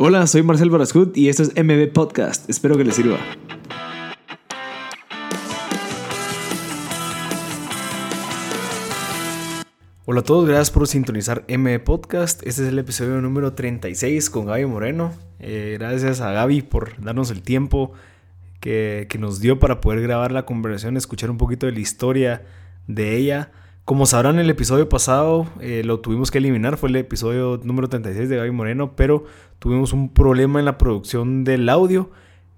Hola, soy Marcel Barascut y esto es MB Podcast. Espero que les sirva. Hola a todos, gracias por sintonizar MB Podcast. Este es el episodio número 36 con Gaby Moreno. Eh, gracias a Gaby por darnos el tiempo que, que nos dio para poder grabar la conversación, escuchar un poquito de la historia de ella. Como sabrán, el episodio pasado eh, lo tuvimos que eliminar, fue el episodio número 36 de Gaby Moreno, pero tuvimos un problema en la producción del audio.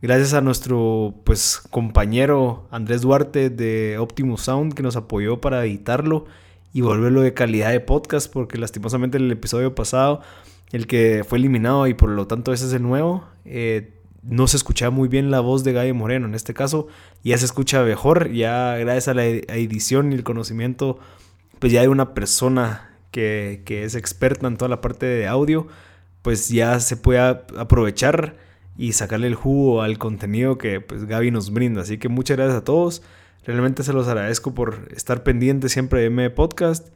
Gracias a nuestro pues, compañero Andrés Duarte de Optimus Sound que nos apoyó para editarlo y volverlo de calidad de podcast, porque lastimosamente el episodio pasado, el que fue eliminado y por lo tanto ese es el nuevo, eh, no se escuchaba muy bien la voz de Gaby Moreno. En este caso ya se escucha mejor, ya gracias a la edición y el conocimiento pues ya hay una persona que, es experta en toda la parte de audio, pues ya se puede aprovechar y sacarle el jugo al contenido que pues Gaby nos brinda. Así que muchas gracias a todos. Realmente se los agradezco por estar pendientes siempre de M Podcast.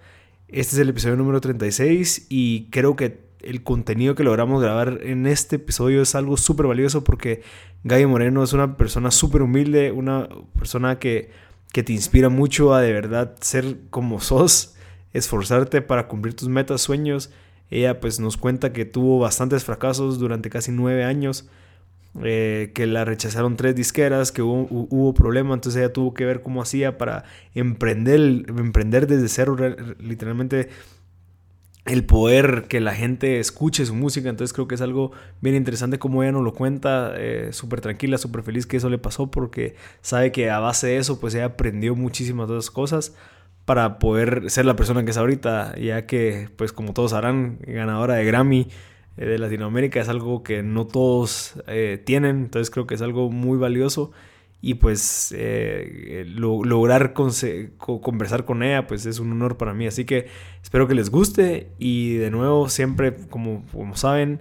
Este es el episodio número 36 y creo que el contenido que logramos grabar en este episodio es algo súper valioso porque Gaby Moreno es una persona súper humilde, una persona que que te inspira mucho a de verdad ser como sos, esforzarte para cumplir tus metas, sueños. Ella pues nos cuenta que tuvo bastantes fracasos durante casi nueve años, eh, que la rechazaron tres disqueras, que hubo, hubo problema, entonces ella tuvo que ver cómo hacía para emprender, emprender desde cero, literalmente el poder que la gente escuche su música. Entonces creo que es algo bien interesante como ella nos lo cuenta, eh, súper tranquila, súper feliz que eso le pasó porque sabe que a base de eso pues ella aprendió muchísimas otras cosas para poder ser la persona que es ahorita, ya que pues como todos sabrán, ganadora de Grammy eh, de Latinoamérica es algo que no todos eh, tienen, entonces creo que es algo muy valioso y pues eh, lograr conversar con ella pues es un honor para mí. Así que espero que les guste y de nuevo siempre como, como saben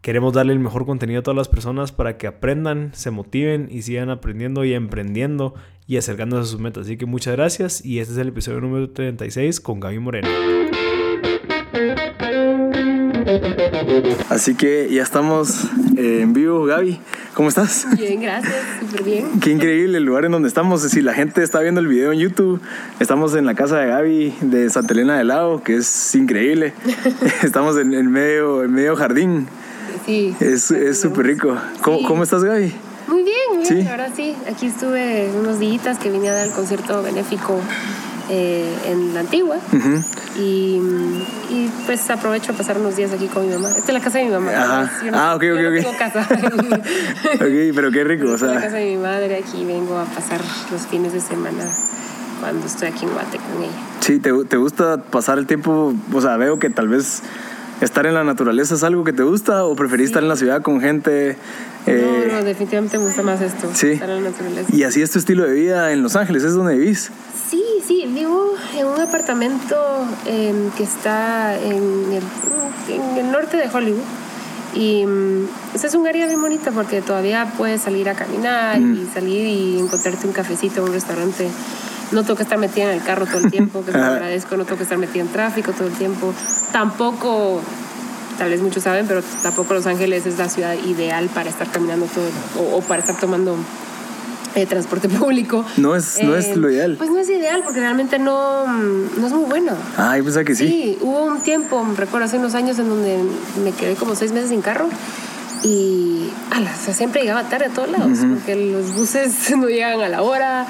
queremos darle el mejor contenido a todas las personas para que aprendan se motiven y sigan aprendiendo y emprendiendo y acercándose a sus metas. Así que muchas gracias y este es el episodio número 36 con Gaby Moreno Así que ya estamos eh, en vivo, Gaby. ¿Cómo estás? Bien, gracias, súper bien. Qué increíble el lugar en donde estamos. Si la gente está viendo el video en YouTube, estamos en la casa de Gaby de Santa Elena del Lago, que es increíble. estamos en, el medio, en medio jardín. Sí. Es súper rico. ¿Cómo, ¿Cómo, estás, Gaby? Muy bien, muy bien. ¿Sí? Ahora sí, aquí estuve unos días que vine a dar el concierto benéfico eh, en la antigua. y, y, pues aprovecho a pasar unos días aquí con mi mamá. Esta es la casa de mi mamá. ah, ok, ok, ok. tengo casa. ok, pero qué rico. Esta es la casa de mi madre. Aquí vengo a pasar los fines de semana cuando estoy aquí en Guate con ella. Sí, ¿te, te gusta pasar el tiempo? O sea, veo que tal vez estar en la naturaleza es algo que te gusta o preferís estar en la ciudad con gente? Eh, no, no, definitivamente me gusta más esto. Sí. Estar en la naturaleza. ¿Y así es tu estilo de vida en Los Ángeles? ¿Es donde vivís? Sí, sí, vivo en un apartamento em, que está en el, norte de Hollywood. Y um, es un área bien bonita porque todavía puedes salir a caminar y mm. salir y encontrarte un cafecito en un restaurante. No tengo que estar metida en el carro todo el tiempo, que te agradezco, no tengo que estar metida en tráfico todo el tiempo. Tampoco, tal vez muchos saben, pero tampoco Los Ángeles es la ciudad ideal para estar caminando todo o, o para estar tomando eh, transporte público. No es, no es eh, lo ideal. Pues no es ideal porque realmente no, no es muy bueno. Ah, yo pensaba que sí. Sí, hubo un tiempo, recuerdo hace unos años en donde me quedé como seis meses sin carro y siempre llegaba tarde a todos lados porque los buses no llegan a la hora.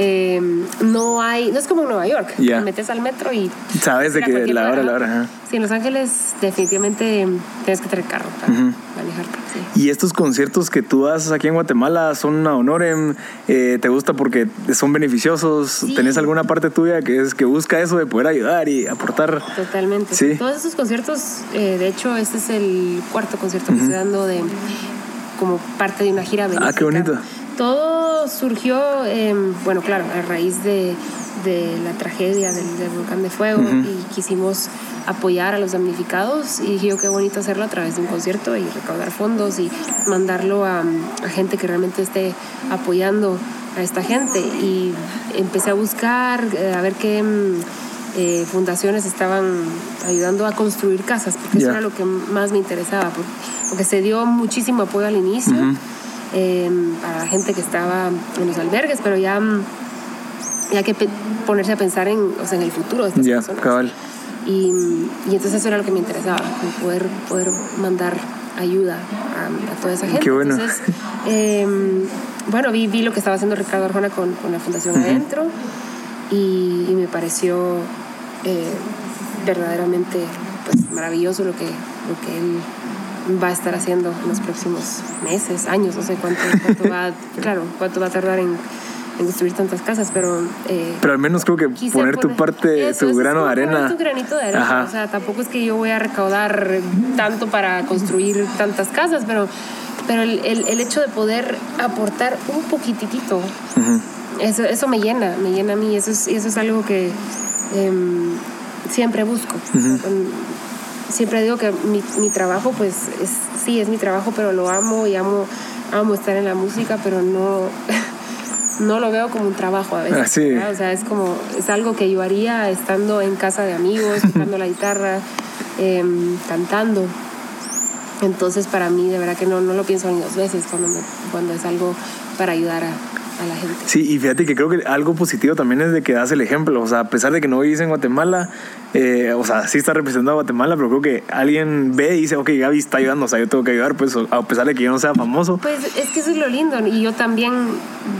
Eh, no hay, no es como en Nueva York, te metes al metro y sabes de que la hora, la hora. Sí, en Los Ángeles definitivamente tienes que tener carro para manejar. Y estos conciertos que tú haces aquí en Guatemala son a honorem, eh, ¿te gusta porque son beneficiosos? ¿Tenés alguna parte tuya que es que busca eso de poder ayudar y aportar? Totalmente. ¿Sí? Todos estos conciertos, eh, de hecho, este es el cuarto concierto que estoy dando de como parte de una gira benéfica. Ah, qué bonito todo surgió, bueno, claro, a raíz de, la tragedia del, volcán de fuego y quisimos apoyar a los damnificados y dije yo qué bonito hacerlo a través de un concierto y recaudar fondos y mandarlo a, gente que realmente esté apoyando a esta gente y empecé a buscar, eh, a ver qué, eh, fundaciones estaban ayudando a construir casas, porque eso era lo que más me interesaba, porque, se dio muchísimo apoyo al inicio em, para la gente que estaba en los albergues, pero ya, ya que ponerse a pensar en, o sea, en el futuro de estas personas. Y, y, entonces eso era lo que me interesaba, poder, poder mandar ayuda a, toda esa gente. Qué bueno. Entonces, em, bueno, vi, vi lo que estaba haciendo Ricardo Arjona con, con la Fundación Adentro y, me pareció eh, verdaderamente pues, maravilloso lo que, lo que él va a estar haciendo en los próximos meses, años, no sé cuánto, cuánto va, claro, cuánto va a tardar en, en construir tantas casas, pero... Eh, pero al menos creo que poner tu parte, tu grano de arena. Tu granito de arena. O sea, tampoco es que yo voy a recaudar tanto para construir tantas casas, pero, pero el, el, hecho de poder aportar un poquitito eso, eso me llena, me llena a mí. Eso es, eso es algo que em, siempre busco. Siempre digo que mi, mi, trabajo, pues es, sí, es mi trabajo, pero lo amo y amo, amo estar en la música, pero no, no lo veo como un trabajo a veces. Ah, o sea, es como, es algo que yo haría estando en casa de amigos, tocando la guitarra, em, cantando. Entonces, para mí, de verdad que no, no lo pienso ni dos veces cuando, cuando es algo para ayudar a, la gente. Sí, y fíjate que creo que algo positivo también es de que das el ejemplo. O sea, a pesar de que no vivís en Guatemala, eh, o sea, sí está representando a Guatemala, pero creo que alguien ve y dice, ok, Gaby está ayudando, o sea, yo tengo que ayudar, pues a pesar de que yo no sea famoso. Pues es que eso es lo lindo. Y yo también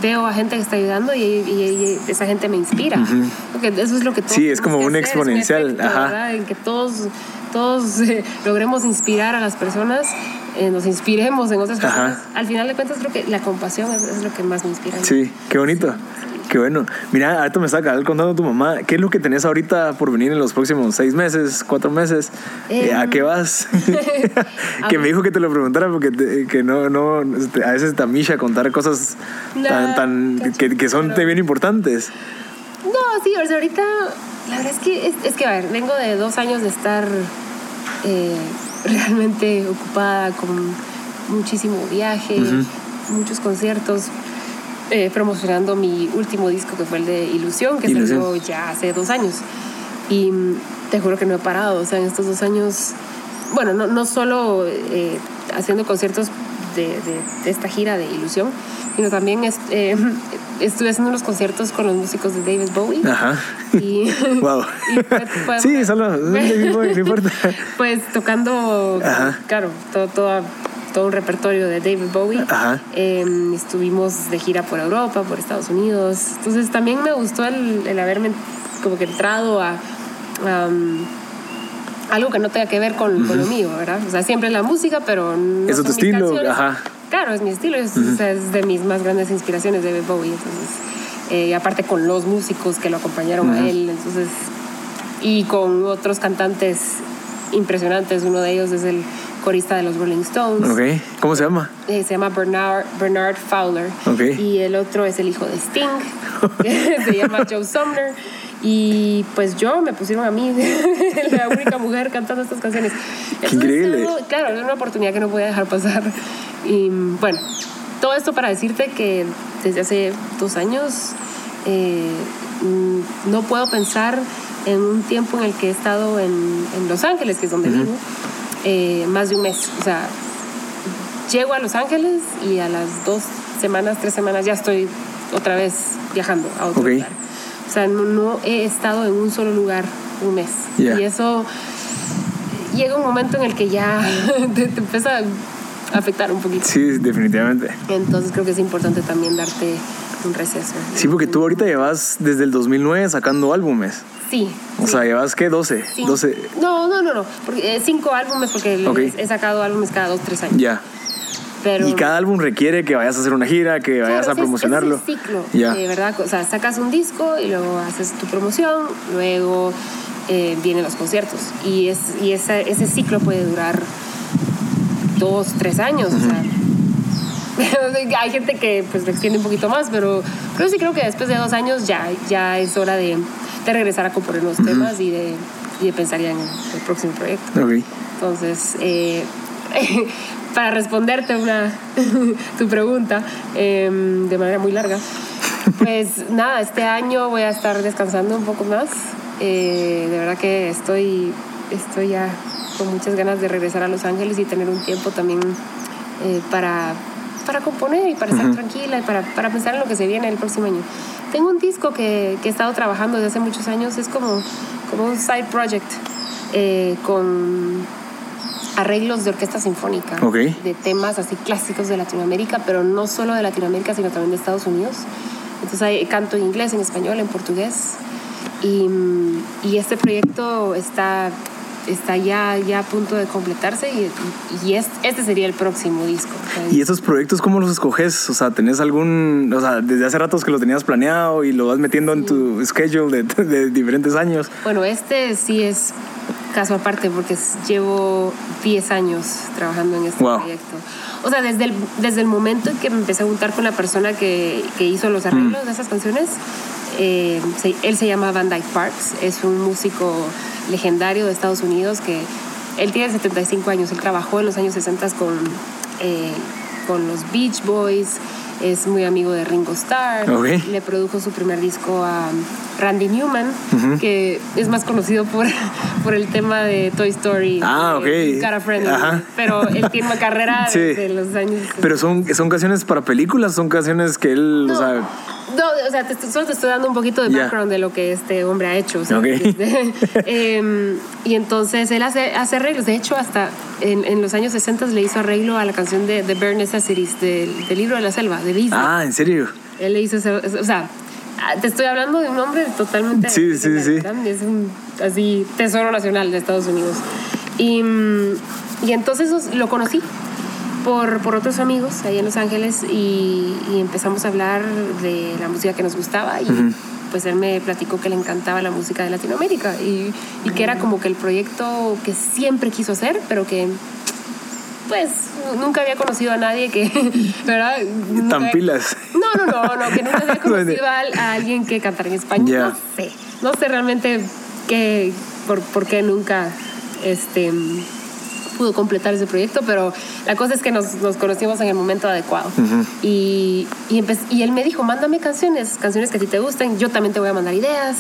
veo a gente que está ayudando y, esa gente me inspira. Porque eso es lo que Sí, es como un exponencial. Ajá. En que todos, todos eh, logremos inspirar a las personas eh, nos inspiremos en otras personas. Al final de cuentas creo que la compasión es, lo que más me inspira. Sí, qué bonito. Qué bueno. Mira, ahorita me está contando tu mamá, ¿qué es lo que tenés ahorita por venir en los próximos seis meses, cuatro meses? Eh, ¿A qué vas? que me dijo que te lo preguntara porque que no, no, este, a veces te amisha contar cosas tan, tan que, son bien importantes. No, sí, ahorita la verdad es que, es, que, a ver, vengo de dos años de estar eh, realmente ocupada con muchísimo viaje, muchos conciertos, eh, promocionando mi último disco que fue el de Ilusión, que salió ya hace dos años. Y mm, te juro que no he parado, o sea, en estos dos años, bueno, no, no solo eh, haciendo conciertos de, esta gira de Ilusión, sino también eh, estuve haciendo unos conciertos con los músicos de David Bowie. Ajá. Y, wow. sí, solo David Bowie, no importa. Pues tocando, claro, todo, todo, todo, un repertorio de David Bowie. Ajá. Em, estuvimos de gira por Europa, por Estados Unidos. Entonces también me gustó el, el haberme como que entrado a... algo que no tenga que ver con, con, lo mío, ¿verdad? O sea, siempre la música, pero no es tu estilo, ajá. Claro, es mi estilo, es, de mis más grandes inspiraciones de Bowie. Entonces, eh, aparte con los músicos que lo acompañaron a él, entonces, y con otros cantantes impresionantes. Uno de ellos es el corista de los Rolling Stones. Okay. ¿Cómo se llama? Eh, se llama Bernard, Bernard Fowler. Okay. Y el otro es el hijo de Sting, se llama Joe Sumner. Y pues yo me pusieron a mí, la única mujer cantando estas canciones. increíble. claro, es una oportunidad que no voy a dejar pasar. Y bueno, todo esto para decirte que desde hace dos años eh, no puedo pensar en un tiempo en el que he estado en, Los Ángeles, que es donde vivo, eh, más de un mes. O sea, llego a Los Ángeles y a las dos semanas, tres semanas ya estoy otra vez viajando a otro lugar. O sea, no, he estado en un solo lugar un mes. Y eso llega un momento en el que ya te, empieza a afectar un poquito. Sí, definitivamente. Entonces creo que es importante también darte un receso. Sí, porque tú ahorita llevas desde el 2009 sacando álbumes. Sí. O sea, llevas qué, 12? 12. No, no, no, no. Porque, eh, cinco álbumes porque he sacado álbumes cada dos, tres años. Ya y cada álbum requiere que vayas a hacer una gira, que vayas a promocionarlo. Es, ciclo, de verdad. O sea, sacas un disco y luego haces tu promoción, luego eh, vienen los conciertos. Y, es, y ese, ese ciclo puede durar dos, tres años. O sea, hay gente que pues lo extiende un poquito más, pero, pero sí creo que después de dos años ya, ya es hora de, de regresar a componer los temas y de, y de pensar ya en el, próximo proyecto. Entonces, eh, para responderte una, tu pregunta em, de manera muy larga, pues nada, este año voy a estar descansando un poco más. Eh, de verdad que estoy, estoy ya con muchas ganas de regresar a Los Ángeles y tener un tiempo también eh, para, para componer y para estar tranquila y para, para, pensar en lo que se viene el próximo año. Tengo un disco que, que he estado trabajando desde hace muchos años, es como, como un side project eh, con arreglos de orquesta sinfónica, de temas así clásicos de Latinoamérica, pero no solo de Latinoamérica, sino también de Estados Unidos. Entonces hay, canto en inglés, en español, en portugués. Y, y este proyecto está está ya, ya a punto de completarse y, y este sería el próximo disco. ¿Y esos proyectos cómo los escoges? O sea, ¿tenés algún, o sea, desde hace ratos que lo tenías planeado y lo vas metiendo en tu schedule de, de, diferentes años? Bueno, este sí es caso aparte porque llevo 10 años trabajando en este proyecto. O sea, desde el, desde el momento en que me empecé a juntar con la persona que, que hizo los arreglos mm. de esas canciones, eh, él se llama Van Dyke Parks, es un músico legendario de Estados Unidos que él tiene 75 años, él trabajó en los años 60 con, eh, con los Beach Boys, es muy amigo de Ringo Starr, le produjo su primer disco a Randy Newman, que es más conocido por, por el tema de Toy Story. Ah, ok. Cara Friendly. Pero él tiene una carrera de, los años. Pero son, son canciones para películas, son canciones que él, no, o sea, solo te estoy dando un poquito de background de lo que este hombre ha hecho. Este, em, y entonces él hace, hace arreglos. De hecho, hasta en, en, los años 60 le hizo arreglo a la canción de The Bare Necessities del, del libro de la selva, de Disney. Ah, ¿en serio? Él le hizo, o sea, ah, te estoy hablando de un hombre totalmente. Sí, sí, sí. Es un así tesoro nacional de Estados Unidos. Y, y entonces lo conocí por, por, otros amigos ahí en Los Ángeles y, empezamos a hablar de la música que nos gustaba y pues él me platicó que le encantaba la música de Latinoamérica y, y, que era como que el proyecto que siempre quiso hacer, pero que pues nunca había conocido a nadie que, ¿verdad? Tan pilas. No, no, no, no, que nunca había conocido a, alguien que cantara en español. No sé, no sé realmente qué, por, por qué nunca, este pudo completar ese proyecto, pero la cosa es que nos, nos conocimos en el momento adecuado. Y, y, y él me dijo, mándame canciones, canciones que a ti te gusten, yo también te voy a mandar ideas.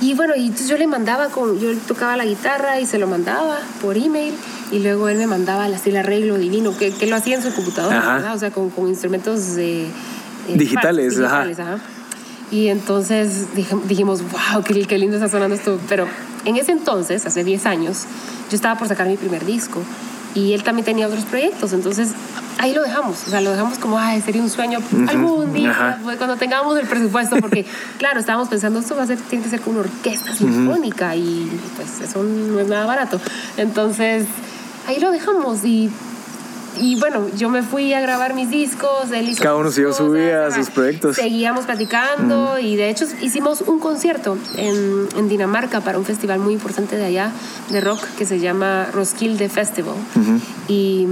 Y bueno, y entonces yo le mandaba, con, yo tocaba la guitarra y se lo mandaba por email y luego él me mandaba así el arreglo divino, que, que lo hacía en su computadora, o sea, con, con instrumentos eh, digitales. digitales ajá. Y entonces dijimos, wow, qué, qué lindo está sonando esto. Pero en ese entonces, hace 10 años, yo estaba por sacar mi primer disco y él también tenía otros proyectos, entonces ahí lo dejamos, o sea, lo dejamos como, ay, sería un sueño algún día, pues, cuando tengamos el presupuesto, porque claro, estábamos pensando, esto va a ser, tiene que ser con una orquesta sinfónica y pues eso no es nada barato. Entonces, ahí lo dejamos y y bueno, yo me fui a grabar mis discos, él hizo Cada uno siguió su vida, sus proyectos. Seguíamos platicando y de hecho hicimos un concierto en, en, Dinamarca para un festival muy importante de allá, de rock, que se llama Roskilde Festival. y,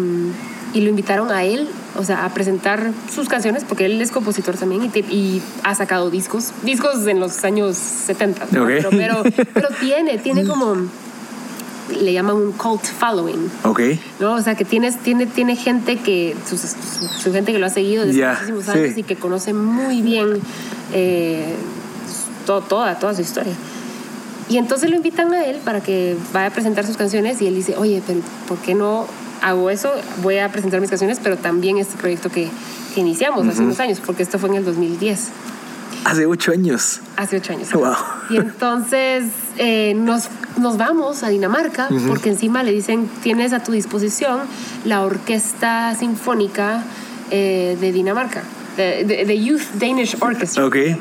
y, lo invitaron a él, o sea, a presentar sus canciones, porque él es compositor también y, y ha sacado discos, discos en los años 70, pero, pero, pero tiene, tiene como le llaman un cult following. Ok. ¿no? O sea, que tienes, tiene, tiene gente que, su, gente que lo ha seguido desde muchísimos años y que conoce muy bien eh, toda, toda su historia. Y entonces lo invitan a él para que vaya a presentar sus canciones y él dice, oye, pero ¿por qué no hago eso? Voy a presentar mis canciones, pero también este proyecto que, que iniciamos hace unos años, porque esto fue en el 2010. Hace ocho años. Hace ocho años. Wow. Y entonces eh, nos, nos vamos a Dinamarca porque encima le dicen, tienes a tu disposición la Orquesta Sinfónica eh, de Dinamarca, de, Youth Danish Orchestra. Okay.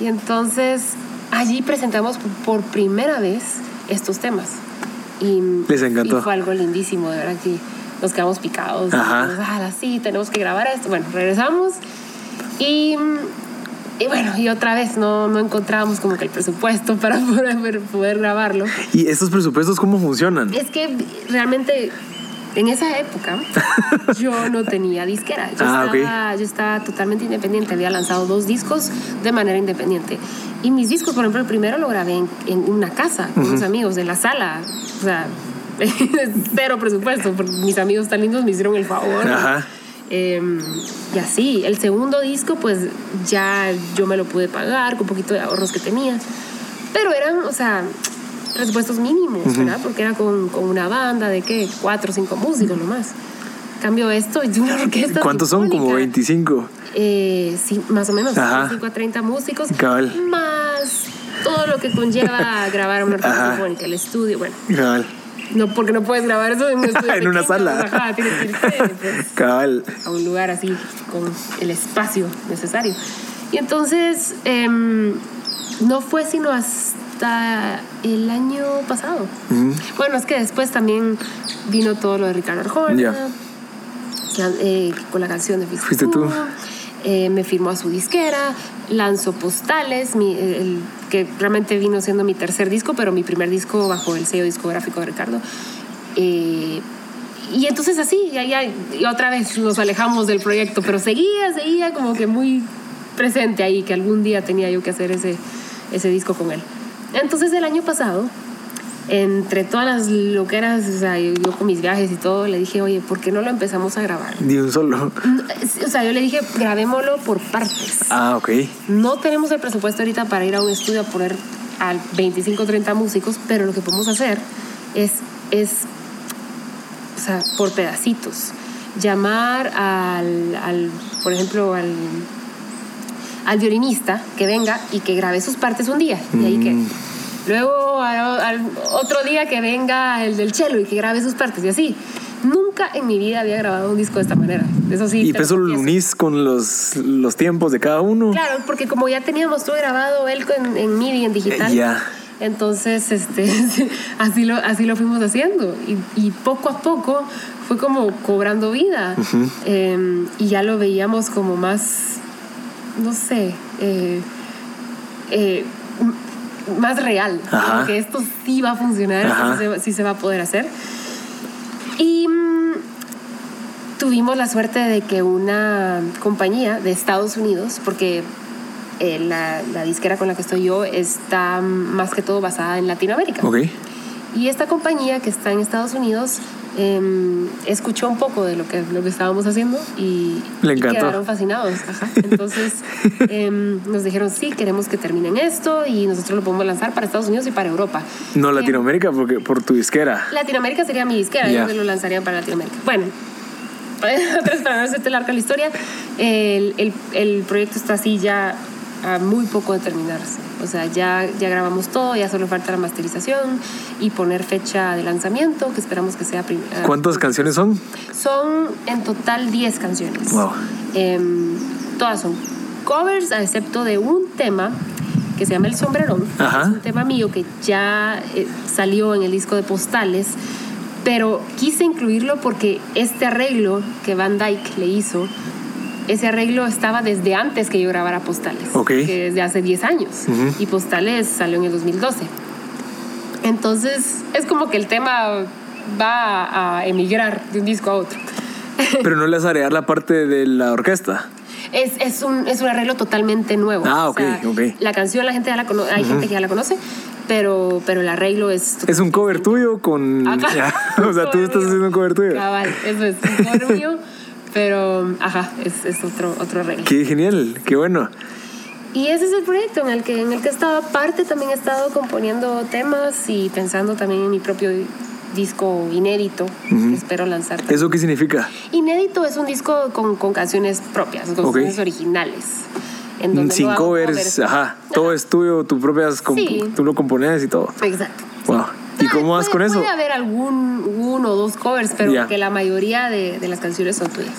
Y entonces allí presentamos por primera vez estos temas. Y, Les encantó. Y fue algo lindísimo, de verdad que nos quedamos picados. Ajá. Ah, sí, tenemos que grabar esto. Bueno, regresamos y y bueno, y otra vez no, no encontrábamos como que el presupuesto para poder, poder grabarlo. ¿Y estos presupuestos cómo funcionan? Es que realmente en esa época yo no tenía disquera. Yo, ah, estaba, yo estaba totalmente independiente. Había lanzado dos discos de manera independiente. Y mis discos, por ejemplo, el primero lo grabé en, en una casa con unos amigos de la sala. O sea, cero presupuesto, porque mis amigos tan lindos me hicieron el favor. Ajá. Em, y así, el segundo disco pues ya yo me lo pude pagar con un poquito de ahorros que tenía. Pero eran, o sea, presupuestos mínimos, ¿verdad? Porque era con, con, una banda de, ¿qué? Cuatro o cinco músicos nomás. Cambio esto y una orquesta. ¿Cuántos son? Como 25. Eh, sí, más o menos. Ajá. 25 a 30 músicos. Cabal. Más todo lo que conlleva grabar una orquesta sinfónica, el estudio, bueno. Cabal. No, porque no puedes grabar eso en un una sala. Ajá, tienes que irte pues, Cabal. a un lugar así, con el espacio necesario. Y entonces, eh, no fue sino hasta el año pasado. Bueno, es que después también vino todo lo de Ricardo Arjona. Eh, con la canción de. Fuiste tú. Eh, me firmó a su disquera, lanzó Postales, que realmente vino siendo mi tercer disco, pero mi primer disco bajo el sello discográfico de Ricardo. Eh, y entonces así, ya, ya, otra vez nos alejamos del proyecto, pero seguía, seguía como que muy presente ahí, que algún día tenía yo que hacer ese, ese disco con él. Entonces el año pasado entre todas las loqueras, o sea, yo, con mis viajes y todo, le dije, oye, ¿por qué no lo empezamos a grabar? Ni un solo. O sea, yo le dije, grabémoslo por partes. Ah, ok. No tenemos el presupuesto ahorita para ir a un estudio a poner a 25 30 músicos, pero lo que podemos hacer es, es o sea, por pedacitos. Llamar al, al por ejemplo, al, al violinista que venga y que grabe sus partes un día. Y ahí que Luego otro día que venga el del cello y que grabe sus partes y así. Nunca en mi vida había grabado un disco de esta manera. Eso sí. ¿Y eso lo unís con los, los tiempos de cada uno? Claro, porque como ya teníamos todo grabado él en, en MIDI, en digital. Ya. Entonces, este, así, lo, así lo fuimos haciendo. Y, y poco a poco fue como cobrando vida. eh, y ya lo veíamos como más, no sé, eh, eh, más real, que esto sí va a funcionar, sí se, sí se, va a poder hacer. Y mmm, tuvimos la suerte de que una compañía de Estados Unidos, porque eh, la, la, disquera con la que estoy yo está más que todo basada en Latinoamérica. Okay. Y esta compañía que está en Estados Unidos eh, escuchó un poco de lo que, lo que estábamos haciendo y, Le y quedaron fascinados. Ajá. Entonces eh, nos dijeron, sí, queremos que terminen esto y nosotros lo podemos lanzar para Estados Unidos y para Europa. No Latinoamérica, porque por tu disquera. Latinoamérica sería mi disquera, yeah. ellos lo lanzarían para Latinoamérica. Bueno, para no hacerte larga la historia, el, el, el proyecto está así ya a muy poco de terminarse. O sea, ya, ya grabamos todo, ya solo falta la masterización y poner fecha de lanzamiento, que esperamos que sea... Uh, ¿Cuántas canciones son? Son en total 10 canciones. Wow. Eh, todas son covers, a excepto de un tema que se llama El Sombrerón. Ajá. Es un tema mío que ya eh, salió en el disco de postales, pero quise incluirlo porque este arreglo que Van Dyke le hizo ese arreglo estaba desde antes que yo grabara Postales, okay. que desde hace 10 años. Uh -huh. Y Postales salió en el 2012. Entonces, es como que el tema va a emigrar de un disco a otro. Pero no le vas a agregar la parte de la orquesta. Es, es, un, es un arreglo totalmente nuevo. Ah, ok, o sea, ok. La canción la gente ya la conoce, hay uh -huh. gente que ya la conoce, pero, pero el arreglo es... Es un cover tuyo con... Ya, o sea, tú estás haciendo un cover tuyo. Cabal, eso es un cover mío. Pero, ajá, es, es otro, otro arreglo. Qué genial, qué bueno. Y ese es el proyecto en el que, en el que he estado. Aparte, también he estado componiendo temas y pensando también en mi propio disco inédito uh -huh. que espero lanzar. También. ¿Eso qué significa? Inédito es un disco con, con canciones propias, con okay. canciones originales. En donde Sin covers, covers, ajá. Todo es tuyo, tu propias, sí. tú lo compones y todo. Exacto. Wow. ¿Y cómo vas con eso? Puede haber algún uno o dos covers, pero yeah. que la mayoría de, de, las canciones son tuyas.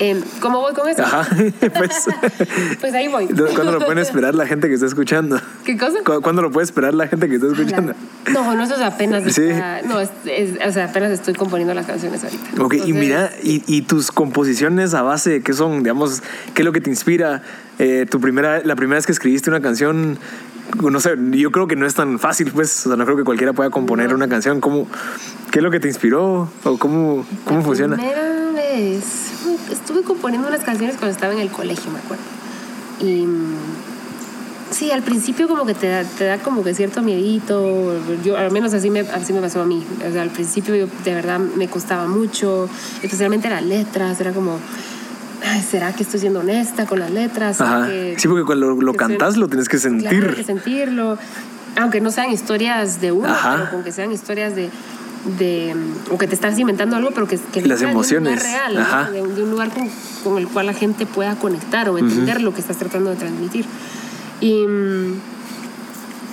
Eh, ¿Cómo voy con eso? Ajá, pues, pues ahí voy. ¿Cuándo lo pueden esperar la gente que está escuchando? ¿Qué cosa? ¿Cuándo lo puede esperar la gente que está escuchando? No, no, eso es apenas. Sí. Está, no, es, es, o sea, apenas estoy componiendo las canciones ahorita. Ok, Entonces, y mira, y, y, tus composiciones a base, ¿qué son? Digamos, ¿qué es lo que te inspira? Eh, tu primera, la primera vez que escribiste una canción, no sé, yo creo que no es tan fácil, pues, o sea, no creo que cualquiera pueda componer no. una canción. ¿Cómo, ¿Qué es lo que te inspiró? ¿O cómo, cómo la funciona? Primera vez, estuve componiendo unas canciones cuando estaba en el colegio, me acuerdo. Y sí, al principio como que te da, te da como que cierto miedito, yo al menos así me, así me pasó a mí. O sea, al principio yo, de verdad me costaba mucho, especialmente las letras, era como... Ay, ¿será que estoy siendo honesta con las letras? Ajá. Que, sí, porque cuando lo, lo cantas lo tienes que sentir. Claro, que sentirlo. aunque no sean historias de uno, Ajá. pero con que sean historias de, de o que te estás inventando algo, pero que, que Las emociones. de un lugar real, ¿no? Ajá. de, de un lugar con, con el cual la gente pueda conectar o entender lo que estás tratando de transmitir. Y, mm,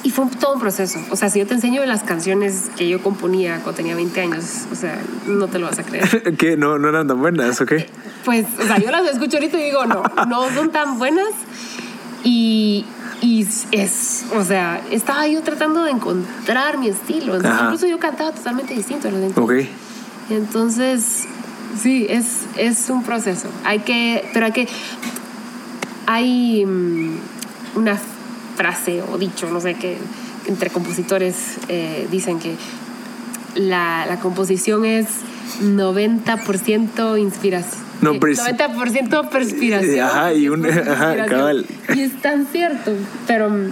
y fue todo un proceso. O sea, si yo te enseño las canciones que yo componía cuando tenía 20 años, o sea, no te lo vas a creer. que no, no eran tan buenas, ¿ok? Pues, o sea, yo las escucho ahorita y digo, no, no son tan buenas. Y, y es, o sea, estaba yo tratando de encontrar mi estilo. Entonces, incluso yo cantaba totalmente distinto a los 20 Ok. Entonces, sí, es, es un proceso. Hay que, pero hay que, hay mm, una frase o dicho, no sé, que entre compositores eh, dicen que la, la composición es 90% inspiración. No, eh, pres- 90% perspiración. Ajá, y un- 10% ajá, cabal. Y es tan cierto, pero mm,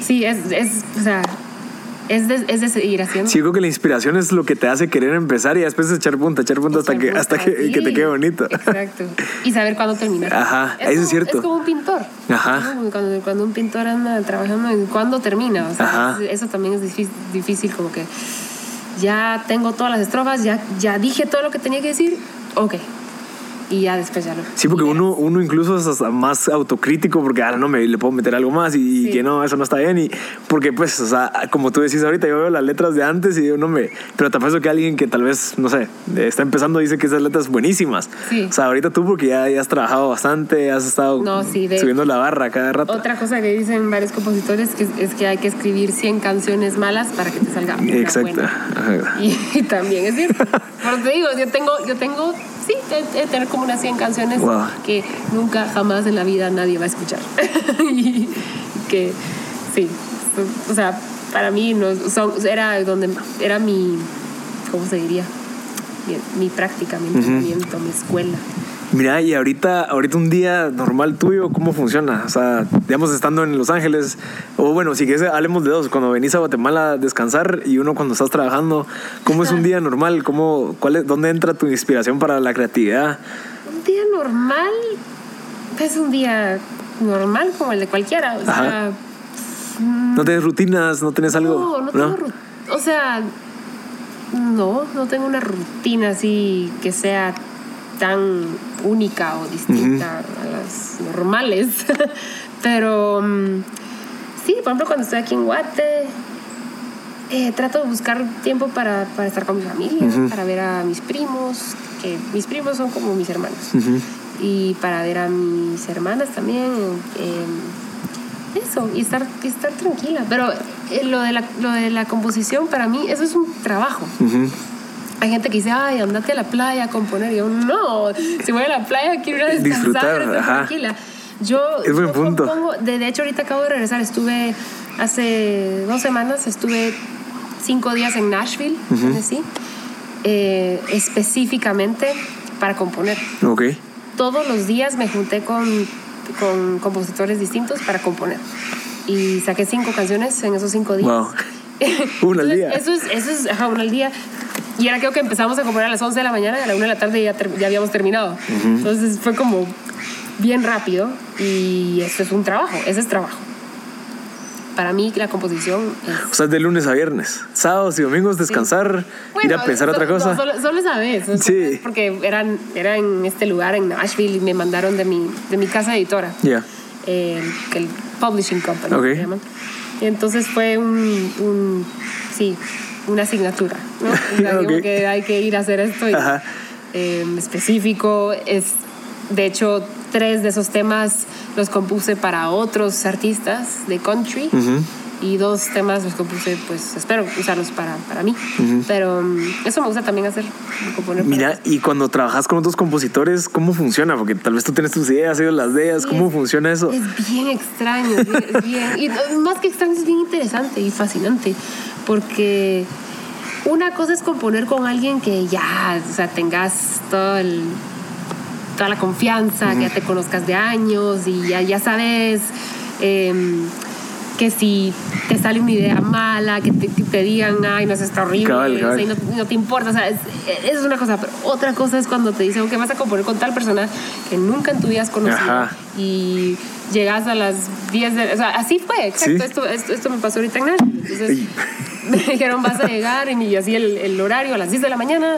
sí, es, es, o sea, es de, es de seguir haciendo. Sí, yo creo que la inspiración es lo que te hace querer empezar y después echar punta, echar punta hasta que, hasta que, Sí, que te quede bonito. Exacto. Y saber cuándo terminar. Ajá, eso es como- cierto. Es como un pintor. Ajá. Es como Cuando, cuando un pintor anda trabajando en cuándo termina. O sea, Ajá. eso también es difícil, difícil, como que ya tengo todas las estrofas, ya, ya dije todo lo que tenía que decir, ok. Y ya después ya lo. Sí, porque uno, uno incluso es hasta más autocrítico porque ahora no me le puedo meter algo más y, Sí. que no, eso no está bien. Y porque, pues, o sea, como tú decís ahorita, yo veo las letras de antes y digo, no me. Pero te apuesto que alguien que tal vez, no sé, está empezando dice que esas letras buenísimas. Sí. O sea, ahorita tú, porque ya, ya has trabajado bastante, has estado No, sí, de- subiendo la barra cada rato. Otra cosa que dicen varios compositores que es que hay que escribir 100 canciones malas para que te salga Exacto. buena. Y, y también es cierto. Pero te digo, yo tengo, yo tengo, sí, tener como unas 100 canciones Wow. que nunca jamás en la vida nadie va a escuchar. y que, sí, o sea, para mí no, son, era donde, era mi, ¿cómo se diría? Mi, mi práctica, mi entrenamiento, mi escuela. Mira, y ahorita, ahorita un día normal tuyo, ¿cómo funciona? O sea, digamos, estando en Los Ángeles, o bueno, si quieres, hablemos de dos, cuando venís a Guatemala a descansar y uno cuando estás trabajando, ¿cómo es un día normal? ¿Cómo, cuál es, ¿Dónde entra tu inspiración para la creatividad? Un día normal es un día normal como el de cualquiera. O sea, Ajá. ¿No tienes rutinas? ¿No tienes algo? no, no tengo ru- O sea, no, no tengo una rutina así que sea tan única o distinta a las normales. Pero mm, sí, por ejemplo, cuando estoy aquí en Guate, eh, trato de buscar tiempo para, para estar con mi familia, para ver a mis primos, que mis primos son como mis hermanos. Ujú. Y para ver a mis hermanas también. eh, eso, y estar, y estar tranquila. Pero eh, lo, de la, lo de la composición, para mí, eso es un trabajo. Hay gente que dice, ay, andate a la playa a componer. Y yo, no, si voy a la playa quiero ir a descansar, Disfrutar, ajá. tranquila. Yo, Es buen punto. compongo- de, de hecho, ahorita acabo de regresar. Estuve hace dos semanas, estuve cinco días en Nashville, Tennessee, eh, específicamente para componer. Ok. Todos los días me junté con, con compositores distintos para componer. Y saqué cinco canciones en esos cinco días. Wow. Una al día. Eso es, eso es ajá, una al día. Y era creo que empezamos a componer a las 11 de la mañana y a la 1 de la tarde ya, ter- ya habíamos terminado. Entonces fue como bien rápido y eso es un trabajo, ese es trabajo. Para mí la composición es... O sea, de lunes a viernes. Sábados y domingos descansar, ir a pensar so- otra cosa. no, solo, solo esa vez. solo Sí. Porque eran, era en este lugar, en Nashville, y me mandaron de mi, de mi casa editora. Ya. eh, que el Publishing Company Ok. se llaman. Y entonces fue un, un- sí, una asignatura, ¿no? Ok. que hay que ir a hacer esto y, eh, específico. Es, de hecho, tres de esos temas los compuse para otros artistas de country. Y dos temas los compuse, pues espero usarlos para, para mí. Pero mm, eso me gusta también hacer, componer. Mira, y cuando trabajas con otros compositores, ¿cómo funciona? Porque tal vez tú tienes tus ideas, ellos las. Sí, ¿Cómo es- funciona eso? Es bien extraño, es bien, es bien- y más que extraño, es bien interesante y fascinante, porque una cosa es componer con alguien que ya, o sea, tengas todo el- toda la confianza, que ya te conozcas de años y ya, ya sabes, em, que si te sale una idea mala, que te, que te digan, ay, no, eso está horrible, Cabal, cabal. o sea, y no, no te importa, o sea, es, es una cosa, pero otra cosa es cuando te dicen que vas a componer con tal persona que nunca en tu vida has conocido Ajá. y llegas a las 10 de, o sea, así fue, exacto, Sí. esto, esto, esto me pasó ahorita en Nashville, entonces Ey. me dijeron vas a llegar y así el, el horario a las 10 de la mañana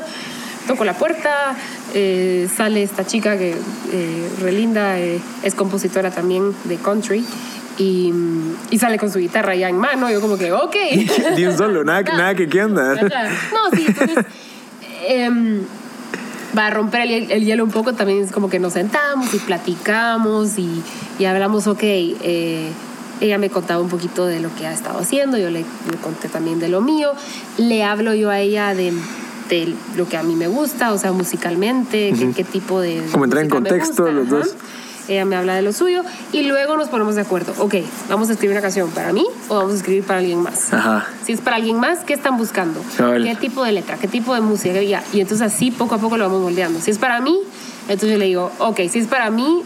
toco la puerta eh, sale esta chica que eh, relinda eh, es compositora también de country y, y sale con su guitarra ya en mano yo como que ok Ni un solo, nada, nada que qué onda. Ajá. no sí entonces em, va a romper el, el hielo un poco, también es como que nos sentamos y platicamos y, y hablamos, ok, eh, ella me contaba un poquito de lo que ha estado haciendo, yo le, le conté también de lo mío, le hablo yo a ella de, de lo que a mí me gusta, o sea, musicalmente, qué, qué tipo de... Como entrar en contexto gusta, los ajá. dos. Ella me habla de lo suyo y luego nos ponemos de acuerdo. Ok, vamos a escribir una canción para mí o vamos a escribir para alguien más. Ajá. Si es para alguien más, ¿qué están buscando? ¿Qué tipo de letra? ¿Qué tipo de música? Y entonces así poco a poco lo vamos moldeando. Si es para mí, entonces yo le digo, ok, si es para mí,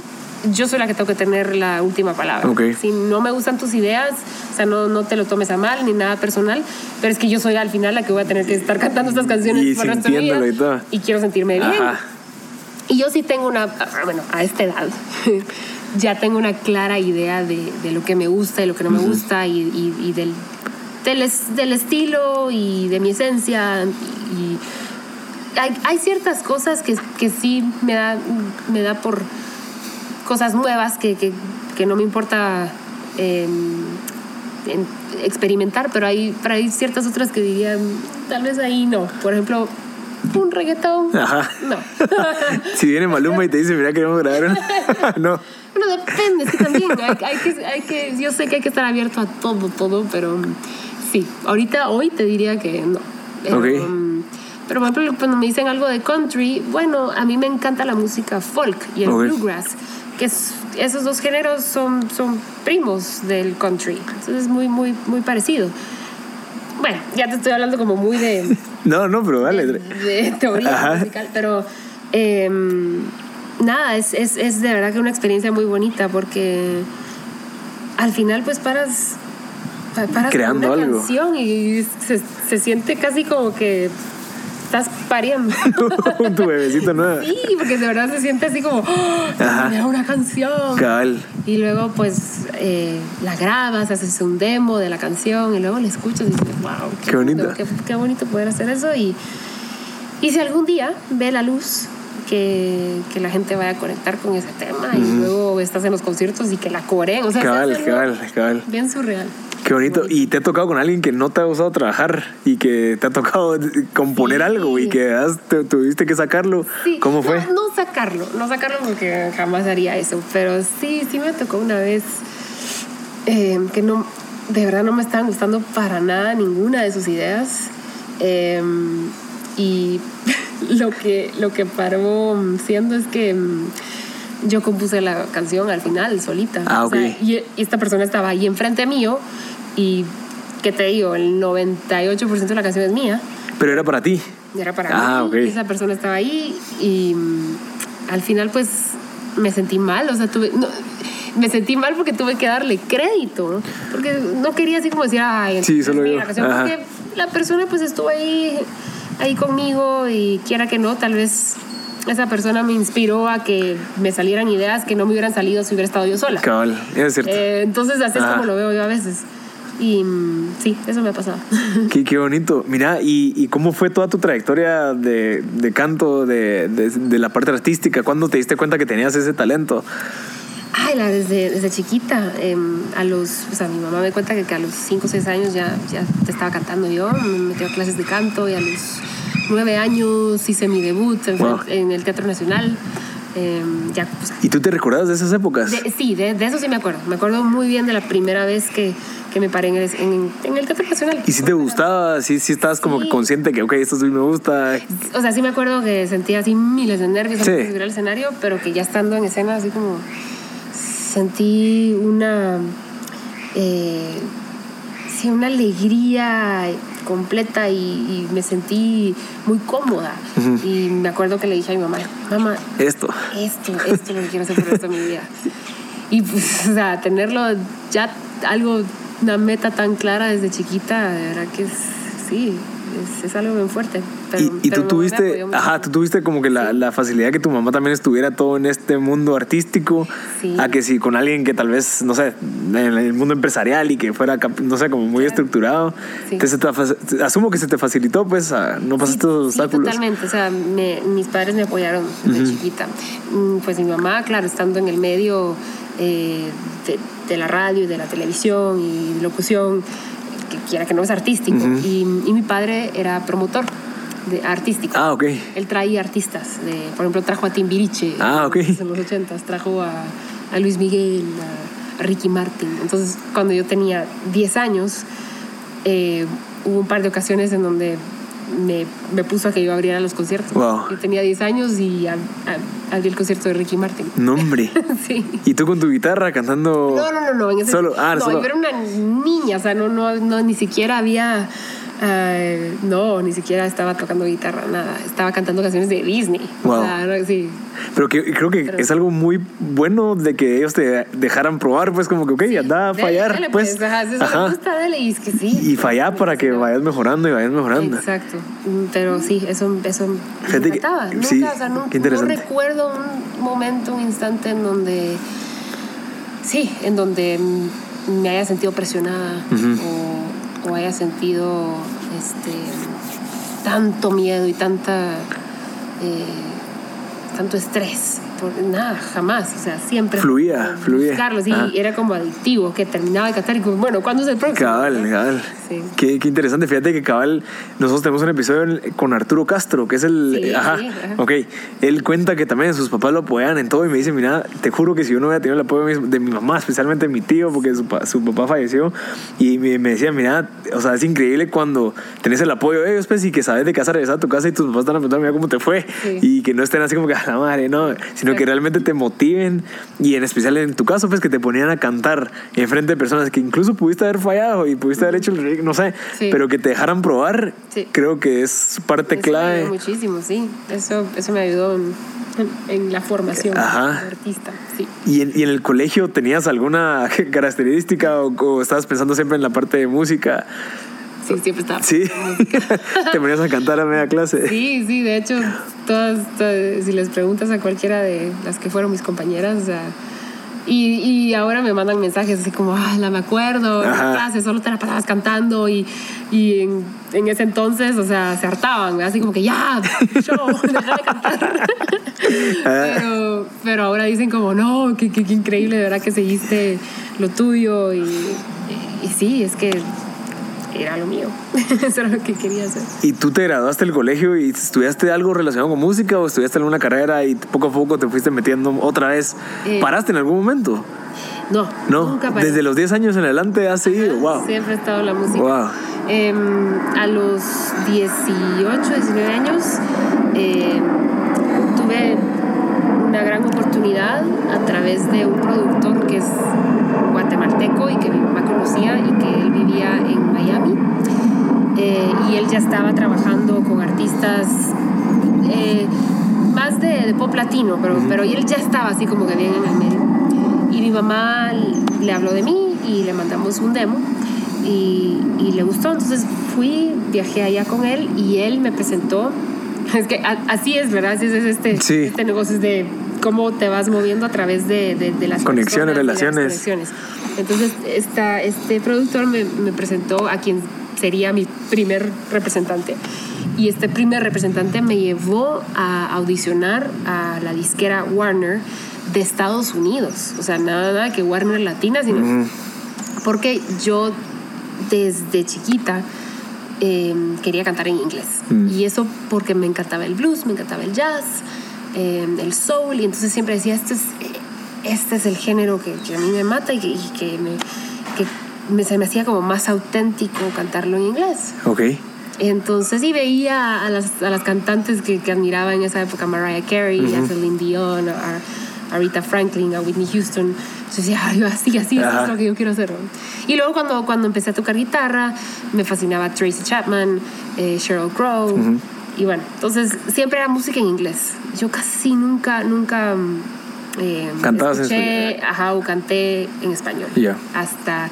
yo soy la que tengo que tener la última palabra. Ok. Si no me gustan tus ideas, o sea, no, no te lo tomes a mal ni nada personal, pero es que yo soy al final la que voy a tener que estar cantando estas canciones Y por resto de vida. y todo. Y quiero sentirme bien. Y yo sí tengo una, bueno, a esta edad, ya tengo una clara idea de, de lo que me gusta y lo que no me gusta y, y- y del, del, es- del estilo y de mi esencia. Y hay, hay ciertas cosas que, que sí me da, me da por cosas nuevas que, que, que no me importa eh, en- experimentar, pero hay, pero hay ciertas otras que dirían, tal vez ahí no. Por ejemplo, un reggaetón. Ajá. No. Si viene Maluma y te dice, mira, queremos grabar una. no. Bueno, depende, sí, también. Hay, hay que, hay que, yo sé que hay que estar abierto a todo, todo, pero mm, sí, ahorita, hoy te diría que no. Pero, mm, pero por ejemplo, cuando me dicen algo de country, bueno, a mí me encanta la música folk y el Ok. bluegrass, que es- esos dos géneros son, son primos del country. Entonces es muy, muy, muy parecido. Bueno, ya te estoy hablando como muy de No, no, pero dale. de teoría Ajá. musical, pero em, nada, es, es, es de verdad que una experiencia muy bonita porque al final pues paras, pa- paras Creando una algo. canción y se, se siente casi como que estás pariendo. tu bebecito nuevo. sí, porque de verdad se siente así como, ¡oh! Ajá. "Mira una canción. Cabal. Y luego pues eh, la grabas, haces un demo de la canción y luego la escuchas y dices, wow, qué, Qué bonito. Qué, qué bonito poder hacer eso. Y, y si algún día ve la luz, que, que la gente vaya a conectar con ese tema y luego estás en los conciertos y que la coreen. O sea, se Cabal, cabal, cabal. Bien surreal. Qué bonito. Y te ha tocado con alguien que no te ha gustado trabajar y que te ha tocado componer Sí. algo y que has- te- tuviste que sacarlo. Sí, ¿Cómo fue? No, no sacarlo, no sacarlo porque jamás haría eso, pero sí, sí me tocó una vez eh, que no, de verdad no me estaban gustando para nada ninguna de sus ideas. Eh, y lo que, lo que paró siendo es que mm, yo compuse la canción al final, solita. Ah, O sea, ok. y, y esta persona estaba ahí enfrente mío y, ¿qué te digo? El 98% de la canción es mía. Pero era para ti. Era para Ah, mí. ok. y Esa persona estaba ahí y mm, al final pues me sentí mal, o sea, tuve... no, me sentí mal porque tuve que darle crédito, ¿no? porque no quería así como decir, ay, Sí, es solo mía la canción", porque la persona pues estuvo ahí, ahí conmigo y quiera que no, tal vez esa persona me inspiró a que me salieran ideas que no me hubieran salido si hubiera estado yo sola. Cabal, es cierto. Eh, entonces así es Ajá. como lo veo yo a veces. Y mm, sí, eso me ha pasado. Qué, qué bonito. Mira, ¿y, y cómo fue toda tu trayectoria de, de canto, de, de- de la parte artística? ¿Cuándo te diste cuenta que tenías ese talento? Ay, la, desde, desde chiquita, em, a los, o sea, mi mamá me cuenta que, que a los 5 o 6 años ya, ya te estaba cantando yo, me metí a clases de canto y a los 9 años hice mi debut en, Wow. en el Teatro Nacional. Em, ya, sea, ¿Y tú te recuerdas de esas épocas? de- sí, de, de eso sí me acuerdo. Me acuerdo muy bien de la primera vez que, que me paré en el, en, en el Teatro Nacional. ¿Y si te gustaba? ¿Sí, sí estabas como que consciente que, ok, esto sí me gusta? O sea, sí me acuerdo que sentía así miles de nervios antes Sí. de subir al escenario, pero que ya estando en escena, así como sentí una. eh, sí, una alegría completa y, y me sentí muy cómoda. Y me acuerdo que le dije a mi mamá, mamá, Esto. esto, esto es lo que quiero hacer por el resto de mi vida. Y pues, o sea, tenerlo ya algo una meta tan clara desde chiquita, de verdad que es, sí, es, es algo bien fuerte. Pero, y, y pero tú tuviste, ajá, tú tuviste como que la, la facilidad que tu mamá también estuviera todo en este mundo artístico, Sí. a que si con alguien que tal vez, no sé, en el mundo empresarial y que fuera, no sé, como muy Claro. estructurado, Sí. te- asumo que se te facilitó, pues, a- no pasaste Sí, sí, obstáculos. totalmente. O sea, me- mis padres me apoyaron desde chiquita. Mm, Pues mi mamá, claro, estando en el medio eh, de, de la radio y de la televisión y locución, que quiera que no es artístico. y, y mi padre era promotor de artístico. Ah, ok. Él traía artistas. de- por ejemplo, trajo a Timbiriche Ah, en los 80 trajo a, a Luis Miguel, a, a Ricky Martin. Entonces, cuando yo tenía 10 años, eh, hubo un par de ocasiones en donde me, me puso a que yo abriera los conciertos. Wow. Yo tenía 10 años y a- a- abrí el concierto de Ricky Martin. No, hombre. sí. ¿Y tú con tu guitarra cantando? No, no, no, no. En ese, Solo, ah, no, solo. yo era una niña, o sea, no, no, no ni siquiera había. Eh, no, ni siquiera estaba tocando guitarra, nada. Estaba cantando canciones de Disney. Wow. O sea, era- sí. Pero que, creo que Pero- es algo muy bueno de que ellos te dejaran probar, pues como que, ok, anda a fallar, dele, pues. ajá, eso Ajá. gusta, dele, y es que sí. Y fallar para que vayas mejorando y vayas mejorando. Exacto. Mm, Pero sí, eso, eso me encantaba. Nunca, sí, o sea, no, qué interesante. no recuerdo un momento, un instante en donde. Sí, en donde me haya sentido presionada o, o haya sentido este tanto miedo y tanta. eh, tanto estrés. Por, nada, jamás. O sea, siempre. Fluía, fluía. buscarlo, sí, Ajá. era como adictivo, que terminaba de cantar y como, bueno, ¿cuándo es el próximo? Cabal, cabal. Sí. Qué, qué interesante. Fíjate que cabal, nosotros tenemos un episodio con Arturo Castro, que es el. Sí, ajá, sí, ajá. Ok. Él cuenta que también sus papás lo apoyan en todo y me dice: Mira, te juro que si yo no hubiera tenido el apoyo de mi, de mi mamá, especialmente de mi tío, porque su, su papá falleció, y me, me decía: Mira, o sea, es increíble cuando tenés el apoyo de ellos, pues, y que sabes de que vas a regresar a tu casa y tus papás están a preguntar: Mira cómo te fue. Y que no estén así como que a la madre, no, sino que realmente te motiven y en especial en tu caso, pues que te ponían a cantar en frente de personas que incluso pudiste haber fallado y pudiste haber hecho el no sé, Sí. pero que te dejaran probar, Sí. creo que es parte Eso me clave. ayudó muchísimo, sí. Eso, eso me ayudó en, en- en la formación Ajá. de artista, sí. ¿Y en, y en el colegio tenías alguna característica o, o estabas pensando siempre en la parte de música? Sí, siempre estaba. Sí, te ponías a cantar a media clase. Sí, sí, de hecho, todas, todas- si les preguntas a cualquiera de las que fueron mis compañeras, o sea, y, y ahora me mandan mensajes así como, ah, la me acuerdo, la clase solo te la pasabas cantando y, y en, en ese entonces, o sea, se hartaban, así como que ya, show, deja de cantar. pero, pero ahora dicen como, no, qué, qué, qué increíble, de verdad que seguiste lo tuyo y, y sí, es que era lo mío, eso era lo que quería hacer. ¿Y tú te graduaste del colegio y estudiaste algo relacionado con música o estudiaste alguna carrera y poco a poco te fuiste metiendo otra vez? Eh, ¿Paraste en algún momento? No, No, nunca paré. desde los 10 años en adelante has seguido. Wow. Siempre he estado en la música. Wow. Em, a los 18, 19 años em, tuve una gran oportunidad a través de un productor que es guatemalteco y que mi mamá conocía y que vivía en Miami. Eh, y él ya estaba trabajando con artistas eh, más de, de pop latino, pero, pero él ya estaba así como que bien en el medio. Y mi mamá le habló de mí y le mandamos un demo y, y le gustó. Entonces fui, viajé allá con él y él me presentó. Es que a- así es, ¿verdad? Así es este, Sí. este negocio es de cómo te vas moviendo a través de, de, de las Conexiones, las relaciones. conexiones. Entonces esta, este productor me, me presentó a quien sería mi primer representante. Y este primer representante me llevó a audicionar a la disquera Warner de Estados Unidos. O sea, nada, nada que Warner Latina, sino porque yo desde chiquita eh, quería cantar en inglés. Mm. Y eso porque me encantaba el blues, me encantaba el jazz, eh, el soul, y entonces siempre decía, este es, este es el género que, que a mí me mata y que, y que me, que me- se me hacía como más auténtico cantarlo en inglés. Ok. Entonces, y veía a las, a las cantantes que, que admiraba en esa época, Mariah Carey, a Celine Dion, a, a Rita Franklin, a Whitney Houston. Yo decía, "Ay, así, así, eso es lo que yo quiero hacer. Y luego cuando, cuando empecé a tocar guitarra, me fascinaba Tracy Chapman, eh, Sheryl Crow. Y bueno, entonces siempre era música en inglés. Yo casi nunca, nunca... mm, eh, Cantabas en escuché, ajá, o canté en español. Ya. Hasta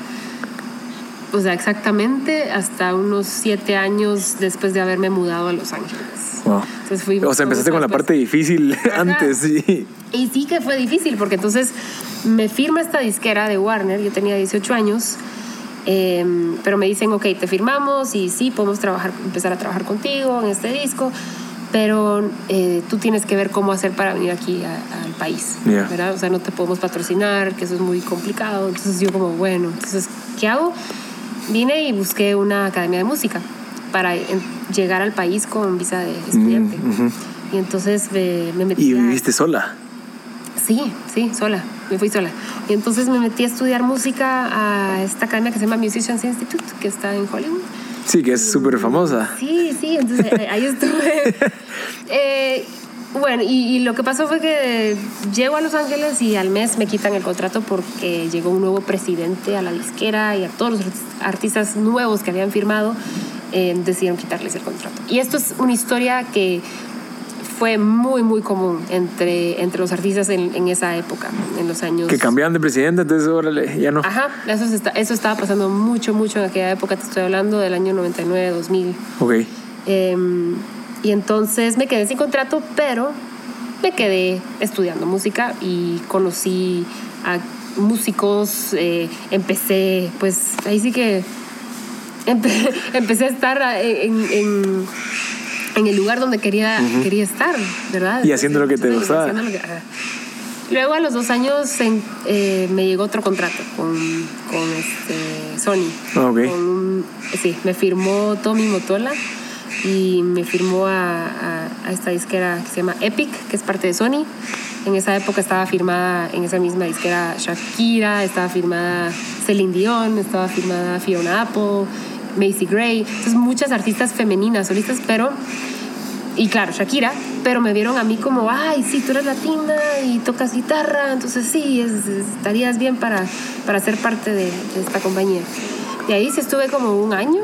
o sea, exactamente hasta unos siete años después de haberme mudado a Los Ángeles. Wow. Entonces fui O sea, empezaste con la parte difícil antes, sí. Y sí que fue difícil, porque entonces me firma esta disquera de Warner, yo tenía 18 años, eh, pero me dicen, ok, te firmamos y sí, podemos trabajar, empezar a trabajar contigo en este disco, pero eh, tú tienes que ver cómo hacer para venir aquí a- al país, Yeah. ¿verdad? O sea, no te podemos patrocinar, que eso es muy complicado. Entonces yo como, bueno, entonces, ¿qué hago? Vine y busqué una academia de música para llegar al país con visa de estudiante. ujú. Y entonces me, me metí Y a- viviste sola. Sí, sí, sola, me fui sola. Y entonces me metí a estudiar música a esta academia que se llama Musicians Institute, que está en Hollywood. Sí, que es súper famosa. Sí, sí, entonces ahí estuve. Eh, bueno, y, y lo que pasó fue que llego a Los Ángeles y al mes me quitan el contrato porque llegó un nuevo presidente a la disquera y a todos los artistas nuevos que habían firmado eh, decidieron quitarles el contrato. Y esto es una historia que fue muy, muy común entre, entre los artistas en, en esa época, en los años... Que cambiaban de presidente, entonces órale, ya no. Ajá, eso, está- eso estaba pasando mucho, mucho en aquella época, te estoy hablando del año 99, 2000. Ok. Eh, y entonces me quedé sin contrato, pero me quedé estudiando música y conocí a músicos. eh, empecé, pues ahí sí que empe- empecé a estar en, en- en el lugar donde quería, quería estar, ¿verdad? Y haciendo lo que te gustaba. lo que-. Luego a los dos años eh, me llegó otro contrato con, con este, Sony. Ah, ok. Con un- sí, me firmó Tommy Motola y me firmó a, a- a esta disquera que se llama Epic, que es parte de Sony. En esa época estaba firmada en esa misma disquera Shakira, estaba firmada Celine Dion, estaba firmada Fiona Apple, Macy Gray. Entonces muchas artistas femeninas, solistas, pero y claro, Shakira, pero me vieron a mí como, ay, sí, tú eres latina y tocas guitarra, entonces sí, es- es- estarías bien para, para ser parte de, de esta compañía. Y ahí sí estuve como un año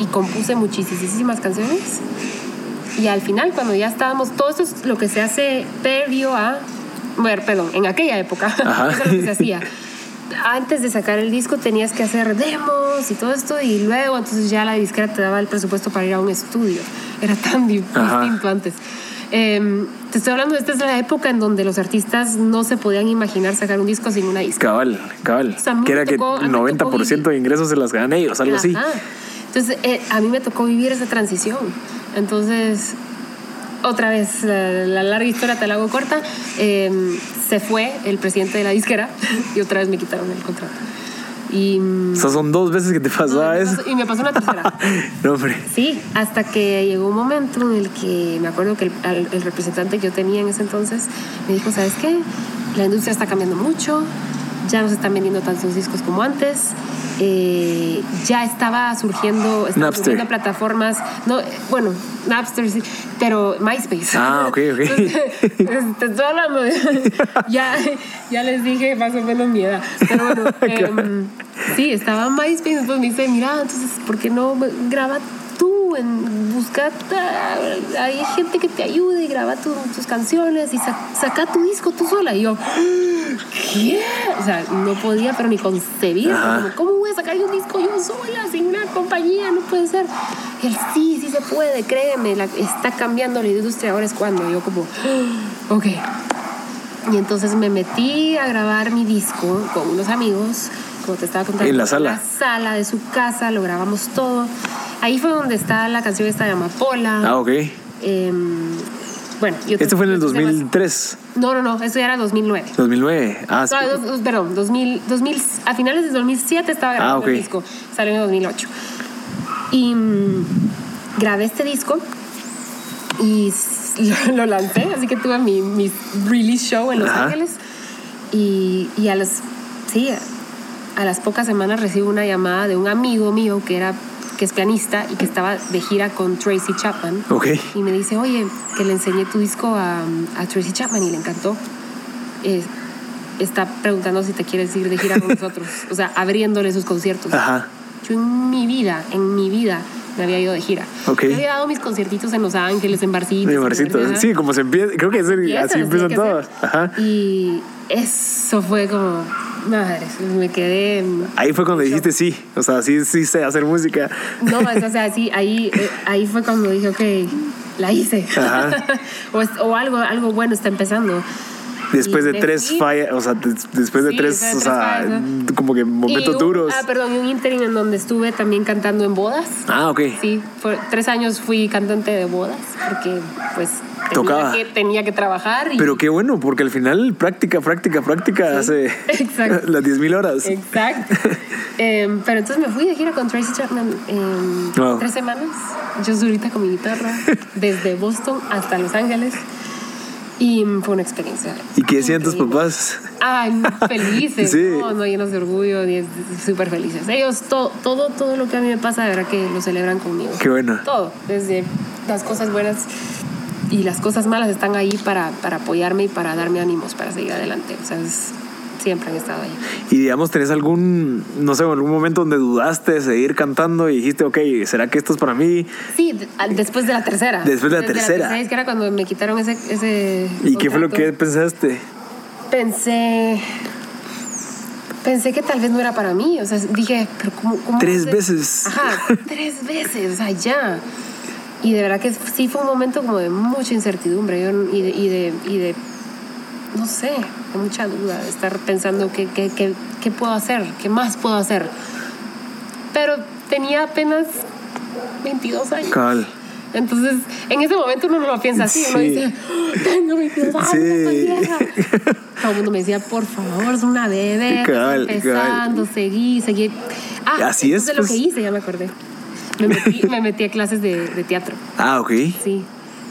y compuse muchísimas canciones. Y al final, cuando ya estábamos, todo esto es lo que se hace previo a, bueno, perdón, en aquella época, eso es lo que se hacía. Antes de sacar el disco tenías que hacer demos y todo esto y luego entonces ya la disquera te daba el presupuesto para ir a un estudio. Era tan Ajá. distinto antes. Eh, te estoy hablando, esta es la época en donde los artistas no se podían imaginar sacar un disco sin una disquera. Cabal, cabal. O sea, que era que tocó- a mí el me tocó 90% de ingresos se las ganan ellos, algo así. Ajá. Entonces, eh, a mí me tocó vivir esa transición. Entonces, otra vez, la, la larga historia te la hago corta. eh, se fue el presidente de la disquera y otra vez me quitaron el contrato. Y, mm, O sea, son dos veces que te pasaba eso. pasó- y me pasó una tercera. No, hombre. Sí, hasta que llegó un momento en el que me acuerdo que el, el representante que yo tenía en ese entonces me dijo, ¿sabes qué? La industria está cambiando mucho, ya no se están vendiendo tantos discos como antes, eh, ya estaba surgiendo, estaban surgiendo plataformas, no, bueno, Napster sí, pero MySpace. Ah, ok, ok. Entonces, te estoy hablando de- ya, ya les dije más o menos mi edad. Pero bueno, em, sí, estaba MySpace. Después me dice, mira, entonces, ¿por qué no graba? En, busca, ah, hay gente que te ayude y graba tu- tus canciones y sa- saca tu disco tú sola. Y yo, ¿qué? O sea, no podía, pero ni concebir. Como, ¿Cómo voy a sacar un disco yo sola, sin una compañía? No puede ser. Y él, sí, sí se puede, créeme, la- está cambiando la industria, ahora es cuando. Y yo como, ok. Y entonces me metí a grabar mi disco con unos amigos, como te estaba contando. En la sala. En la sala de su casa, lo grabamos todo. Ahí fue donde está la canción esta de Amapola. Ah, ok. Em, bueno, y otros- Este fue en el otros temas. 2003, No, no, no, eso ya era 2009. 2009. Ah. No, dos- dos- perdón, 2000, 2000, a finales de 2007 estaba grabando Ah, ok. el disco, salió en 2008. Y mm, grabé este disco y lo, lo lancé, así que tuve mi, mi release show en Los Ajá. Ángeles. Y, y a las, sí, a las pocas semanas recibo una llamada de un amigo mío que era que es pianista y que estaba de gira con Tracy Chapman. Ok. Y me dice, oye, que le enseñé tu disco a, a Tracy Chapman y le encantó. Eh, está preguntando si te quieres ir de gira con nosotros. O sea, abriéndole sus conciertos. Ajá. Yo en mi vida, en mi vida, me había ido de gira. Ok. Yo había dado mis conciertitos en Los Ángeles, en Barcitos. En barcito. Barcelona. Sí, como se empieza. Creo que es el- así empiezan todos. Ajá. Y eso fue como, Madre, me quedé. Ahí fue cuando dijiste sí, o sea, sí, sí sé hacer música. No, o sea, sí, ahí, eh, ahí fue cuando dije, ok, la hice. Ajá. o, o algo, algo bueno está empezando. Después de tres sí. fallas, o sea, des- después de Sí, tres, o tres sea, fallas, como que momentos un- duros. Ah, perdón, y un interim en donde estuve también cantando en bodas. Ah, ok. Sí, tres años fui cantante de bodas porque pues tenía, Tocaba. Que, tenía que trabajar. Y, Pero qué bueno, porque al final práctica, práctica, práctica hace exacto. las 10.000 horas. Exacto. Em, pero entonces me fui de gira con Tracy Chapman en Wow. tres semanas. Yo solita con mi guitarra, desde Boston hasta Los Ángeles. Y fue una experiencia. ¿Y qué decían tus papás? Ay, felices, Sí. no, no, llenos de orgullo, súper felices. Ellos, todo, todo, todo lo que a mí me pasa, de verdad que lo celebran conmigo. Qué bueno. Todo, desde las cosas buenas y las cosas malas están ahí para, para apoyarme y para darme ánimos para seguir adelante. O sea, es- siempre han estado ahí. Y digamos, ¿tenés algún, no sé, algún momento donde dudaste de seguir cantando y dijiste, ok, ¿será que esto es para mí? Sí, de- después de la tercera. Después de la tercera. es que era cuando me quitaron ese. ese ¿Y qué fue lo contrato. que pensaste? Pensé. Pensé que tal vez no era para mí. O sea, dije, pero ¿cómo? cómo Tres veces. Ajá, tres veces, o sea, ya. Y de verdad que sí fue un momento como de mucha incertidumbre yo- y, de, y, de, y de, no sé, de mucha duda, estar pensando qué, qué, qué, qué puedo hacer, qué más puedo hacer. Pero tenía apenas 22 años. Cabal. Entonces, en ese momento uno no lo piensa así, uno Sí. dice, "Oh, tengo 22 años, Sí. estoy vieja". Todo el mundo me decía, por favor, es una bebé, Cabal, empezando, seguí, seguí. Ah, Así es, entonces lo pues. que hice, ya me acordé. Me metí, me metí a clases de, de teatro, Ah, ok. sí.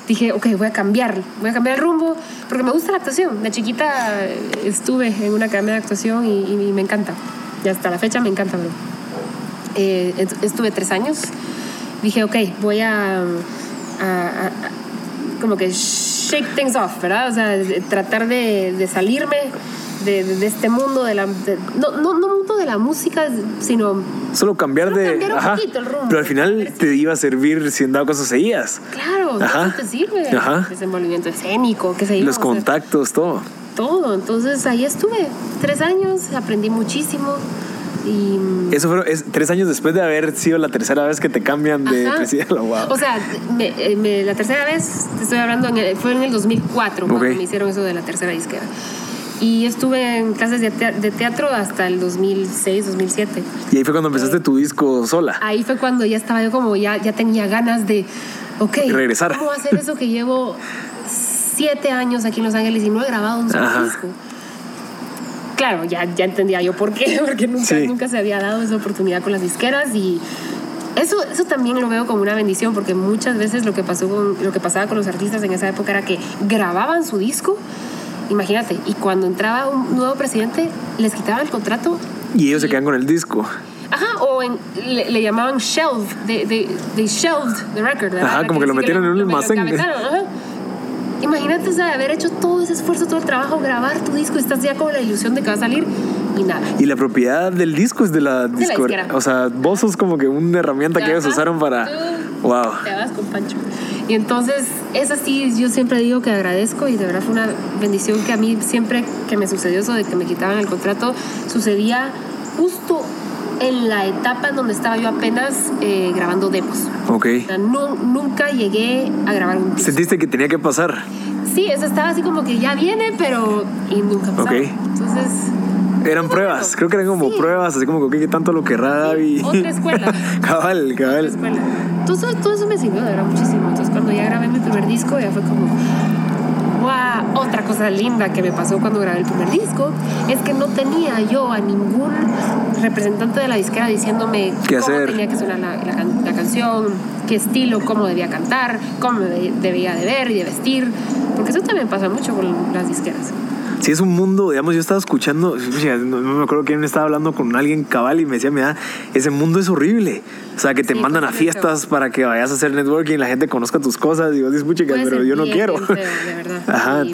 Dije, ok, voy a cambiar, voy a cambiar el rumbo, porque me gusta la actuación. De chiquita eh, estuve en una academia de actuación y, y me encanta. Y hasta la fecha me encanta, bro. Eh, est- estuve tres años. Dije, ok, voy a, a- a- como que shake things off, ¿verdad? O sea, tratar de, de salirme de, de- de este mundo de la... de- no, no, no mundo de la música, sino... Solo cambiar Solo de. cambiar un poquito el rumbo. Pero al final te iba a servir si en dado caso seguías. Claro, Ajá. eso te sirve. Ajá. Desenvolvimiento escénico, qué sé yo. Los o sea, contactos, todo. todo. Entonces ahí estuve tres años, aprendí muchísimo y... Eso fueron es, tres años después de haber sido la tercera vez que te cambian de Ajá. presidente. Wow. O sea, me- eh, me- la tercera vez, te estoy hablando, en el- fue en el 2004 cuando me hicieron eso de la tercera disquera. Y estuve en clases de tea- de teatro hasta el 2006, 2007. y ahí fue cuando empezaste tu disco sola. Ahí fue cuando ya estaba yo como, ya, ya tenía ganas de, ok, Regresar. ¿cómo hacer eso que llevo siete años aquí en Los Ángeles y no he grabado un solo Ajá. disco? Claro, ya, ya entendía yo por qué, porque nunca, Sí. nunca se había dado esa oportunidad con las disqueras y eso, eso también lo veo como una bendición porque muchas veces lo que, pasó con, lo que pasaba con los artistas en esa época era que grababan su disco, imagínate, y cuando entraba un nuevo presidente les quitaban el contrato Y ellos se quedan con el disco. Ajá, o en- le, le llamaban shelve, de, de, de shelved the record. ¿verdad? Ajá, como que lo metieron en un almacén. Imagínate o sea, haber hecho todo ese esfuerzo, todo el trabajo, grabar tu disco y estás ya con la ilusión de que va a salir y nada. Y la propiedad del disco es de la disco. disquera. O sea, vos sos como que una herramienta que ellos usaron para. Wow. Te vas con Pancho. Y entonces, es así, yo siempre digo que agradezco y de verdad fue una bendición que a mí siempre que me sucedió eso de que me quitaban el contrato, sucedía justo en la etapa en donde estaba yo apenas eh, grabando demos. Ok. O sea, nu- nunca llegué a grabar un disco. Sentiste que tenía que pasar. Sí, eso estaba así como que ya viene, pero... Y nunca pasaba. Ok. Entonces... Eran pruebas. Creo que eran como Sí. pruebas, así como que tanto lo querrá David. otra escuela. cabal, otra cabal. escuela. Entonces todo eso me sirvió de verdad muchísimo. Entonces cuando ya grabé mi primer disco ya fue como... ¡Wow! Otra cosa linda que me pasó cuando grabé el primer disco es que no tenía yo a ningún representante de la disquera diciéndome ¿Qué cómo hacer? tenía que sonar la, la la canción, qué estilo, cómo debía cantar, cómo me debía de ver y de vestir. Porque eso también pasa mucho con las disqueras. Sí, es un mundo, digamos, yo estaba escuchando, no, me acuerdo quién estaba hablando con alguien cabal y me decía, mira, ese mundo es horrible. O sea, que te Sí, mandan a fiestas para que vayas a hacer networking, la gente conozca tus cosas y vos dices, pucha, Puede pero yo no bien, quiero. bien feo, de verdad. Ajá. Y,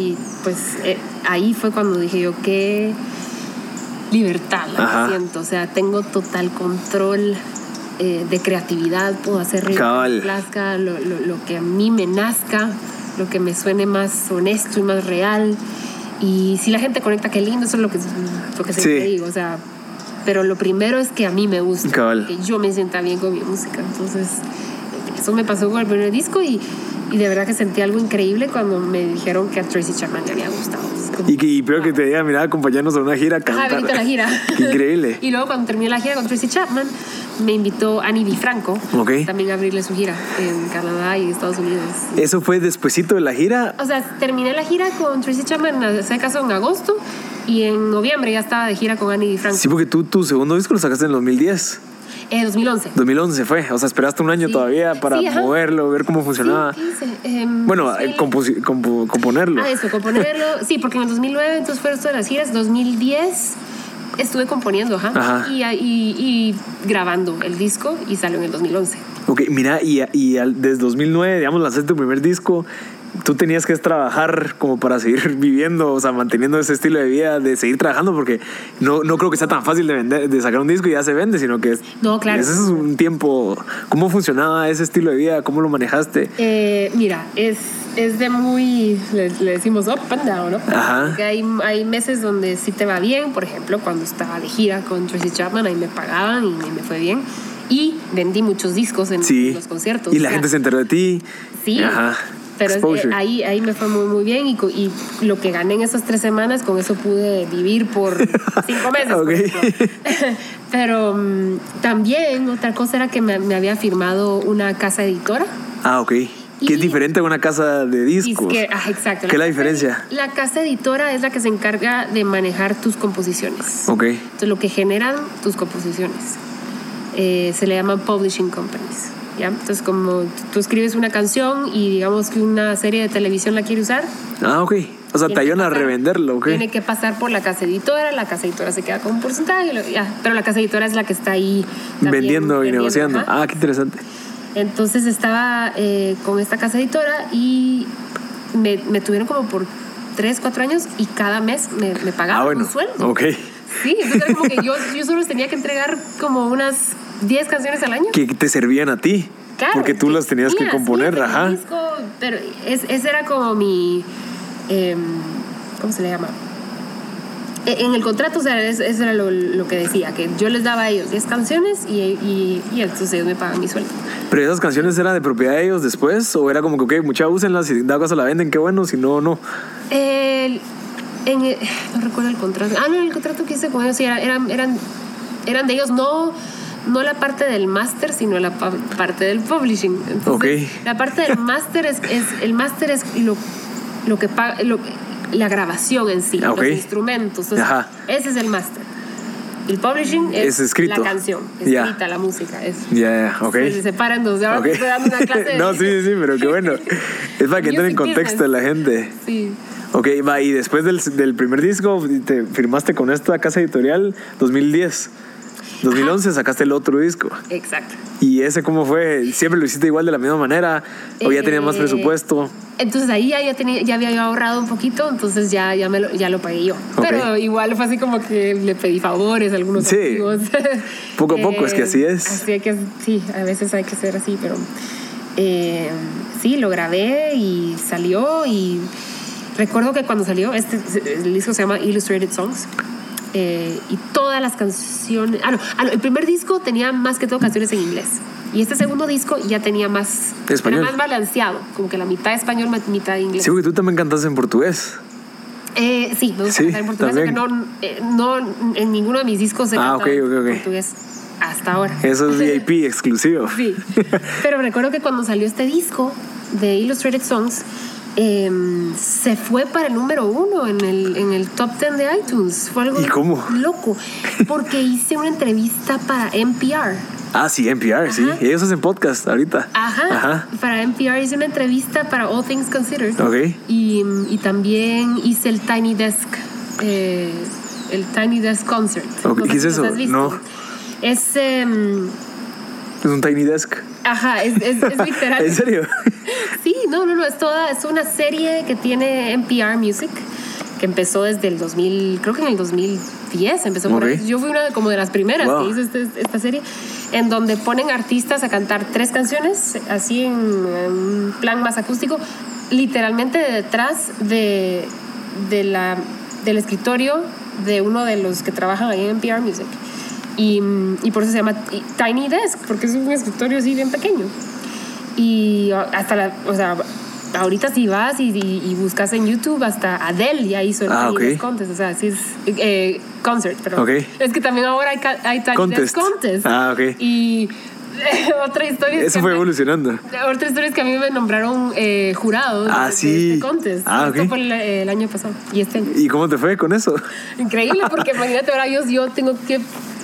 y, pues eh, ahí fue cuando dije yo, qué libertad la que Ajá. siento. O sea, tengo total control eh, de creatividad, puedo hacer lo que Cabal. me plazca, lo, lo- lo que a mí me nazca, lo que me suene más honesto y más real. Y si la gente conecta, qué lindo, eso es lo que, lo que siempre Sí. digo, o sea, pero lo primero es que a mí me gusta, Cabal. que yo me sienta bien con mi música. Entonces, eso me pasó con el primer disco y, y de verdad que sentí algo increíble cuando me dijeron que a Tracy Chapman le había gustado. Como- Y, que, y peor que te diga, mira, acompañarnos a una gira a Ajá, cantar. venite a la gira. Increíble. y luego cuando terminé la gira con Tracy Chapman, me invitó Annie DiFranco Ok. también a abrirle su gira en Canadá y Estados Unidos. Eso fue despuesito de la gira. O sea, terminé la gira con Tracy Chapman, se casó en agosto y en noviembre ya estaba de gira con Annie DiFranco. Sí, porque tú tu segundo disco lo sacaste en 2010. Eh, 2011. 2011 fue. O sea, esperaste un año Sí. todavía para Sí, moverlo, ver cómo funcionaba. Sí. Em, Bueno, 2000 eh, compo- componerlo. Ah, eso, componerlo. Sí, porque en el 2009 entonces fueron todas las giras. 2010 estuve componiendo, ajá. Ajá. Y, y- y grabando el disco y salió en el 2011. Ok, mira, y, y al- desde 2009, digamos, lanzaste tu primer disco. Tú tenías que trabajar como para seguir viviendo, o sea, manteniendo ese estilo de vida, de seguir trabajando, porque no, no creo que sea tan fácil de vender, de sacar un disco y ya se vende, sino que es, No, claro. ese es un tiempo. ¿Cómo funcionaba ese estilo de vida? ¿Cómo lo manejaste? Eh, mira, es, es de muy, le, le decimos up and down, ¿no? Ajá. Hay, hay meses donde sí te va bien, por ejemplo, cuando estaba de gira con Tracy Chapman, ahí me pagaban y me fue bien. Y vendí muchos discos en Sí. los conciertos. Y o la sea, gente se enteró de ti. Sí. Ajá. Pero es- eh, ahí, ahí me fue muy, muy bien y, y lo que gané en esas tres semanas, con eso pude vivir por cinco meses. ejemplo. Pero mm, también otra cosa era que me, me había firmado una casa editora. Ah, ok. Que es diferente a una casa de discos. Disque- ah, exacto. ¿Qué es la diferencia? La casa editora es la que se encarga de manejar tus composiciones. Ok. Entonces, lo que generan tus composiciones. Eh, se le llaman publishing companies. ¿Ya? Entonces, como tú escribes una canción y digamos que una serie de televisión la quiere usar, Ah, ok. O sea, te ayudan a revenderlo, ok. Tiene que pasar por la casa editora, la casa editora se queda con un porcentaje, ya, pero la casa editora es la que está ahí también Vendiendo y negociando. ajá. Ah, qué interesante. Entonces estaba eh, con esta casa editora y me, me tuvieron como por tres, cuatro años y cada mes me, me pagaban Ah, bueno. un sueldo. Ok. Sí, entonces era como que yo, yo solo tenía que entregar como unas 10 canciones al año. Que te servían a ti. Claro, porque tú las tenías que componer, sí, ajá. disco, pero es- ese era como mi. em, ¿Cómo se le llama? E- En el contrato, o sea, es- eso era lo, lo que decía, que yo les daba a ellos 10 canciones y, y, y entonces ellos me pagan mi sueldo. Pero esas canciones eran de propiedad de ellos después, o era como que, ok, mucha úsenlas, si da caso la venden, qué bueno, si no, no. El- en el- no recuerdo el contrato. Ah, no, el contrato que hice con ellos sí, era- eran, eran, eran de ellos, no, no la parte del máster, sino la pa- parte del publishing. Entonces, Ok. La parte del máster es, es el máster es lo, lo que paga, lo- la grabación en sí, Ah, ok. los instrumentos. Entonces, Ajá. Ese es el máster. El publishing es, Es escrito. la canción, escrita, la música. Ya, ya, ok. Se separan dos. Ahora Ok. te estoy dando una clase de- no, sí, sí, pero qué bueno. Es para que entre en contexto la gente. Sí. Ok, va, y después del, del primer disco, te firmaste con esta casa editorial 2010. 2011 sacaste el otro disco. Exacto. ¿Y ese cómo fue? ¿Siempre lo hiciste igual de la misma manera? ¿O ya tenías más Eh, presupuesto? Entonces ahí ya, ya, tenía, ya había ahorrado un poquito, entonces ya, ya, me lo, ya lo pagué yo. Pero igual fue así como que le pedí favores a algunos Sí. amigos. Poco a poco, es que así es. Así que, sí, a veces hay que ser así, pero eh, sí, lo grabé y salió y recuerdo que cuando salió, este el disco se llama Illustrated Songs. Eh, y todas las canciones. Ah no, ah, no, el primer disco tenía más que todo canciones en inglés. Y este segundo disco ya tenía más. Español. Era más balanceado. Como que la mitad español, mitad inglés. Sí, porque tú también cantas en portugués. Eh, sí, me gusta Sí, cantar en portugués, aunque no, eh, no en ninguno de mis discos he Ah, cantado ok, ok, ok. en portugués hasta ahora. Eso es VIP exclusivo. Sí. Pero recuerdo que cuando salió este disco de Illustrated Songs, eh, se fue para el número uno en el, en el top 10 de iTunes. Fue algo ¿Y cómo? loco. Porque hice una entrevista para NPR. Ah, sí, NPR, sí. Ajá. Ellos hacen podcast ahorita. Ajá. Ajá. Para NPR hice una entrevista para All Things Considered. Ok. Y, y también hice el Tiny Desk, eh, el Tiny Desk Concert. Ok, sé ¿qué es eso? No. Es, em, Es un tiny desk. Ajá, es, es, es literal. ¿En serio? Sí, no, no, no, es toda, es una serie que tiene NPR Music, que empezó desde el 2000, creo que en el 2010 empezó por ahí. Yo fui una de, como de las primeras Wow. que hizo este- esta serie, en donde ponen artistas a cantar tres canciones, así en, un plan más acústico, literalmente detrás de, de la, del escritorio de uno de los que trabajan ahí en NPR Music. Y, y por eso se llama Tiny Desk, porque es un escritorio así bien pequeño. Y hasta la, o sea, ahorita si vas y, y- y buscas en YouTube, hasta Adele ya hizo el Ah, Tiny ok. Desk Contest, o sea, sí es eh, concert, pero Ok. es que también ahora hay, hay Tiny Contest. Desk Contest. Ah, ok. Y otra historia es Eso fue me- evolucionando. otra historia es que a mí me nombraron eh, jurado de- Ah, de sí. este contest. Ah, Esto fue el, el año pasado y este año. ¿Y cómo te fue con eso? Increíble, porque imagínate, ahora yo, yo tengo que,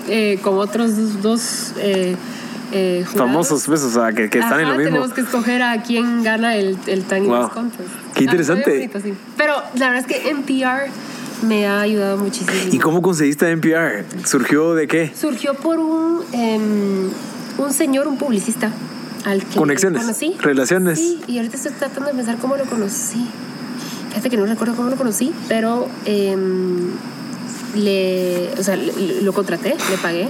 eh, con otros dos, eh, eh, Famosos, pues, o sea, que, que están en lo mismo. tenemos que escoger a quién gana el, el Tiny Wow. Contest. Qué interesante. Ah, muy bonito, sí. Pero la verdad es que NPR me ha ayudado muchísimo. ¿Y cómo conseguiste NPR? ¿Surgió de qué? Surgió por un, em, un señor, un publicista, al que Conexiones, conocí. relaciones. Sí, y ahorita estoy tratando de pensar cómo lo conocí. Fíjate que no recuerdo cómo lo conocí, pero em, le, o sea, le- lo contraté, le pagué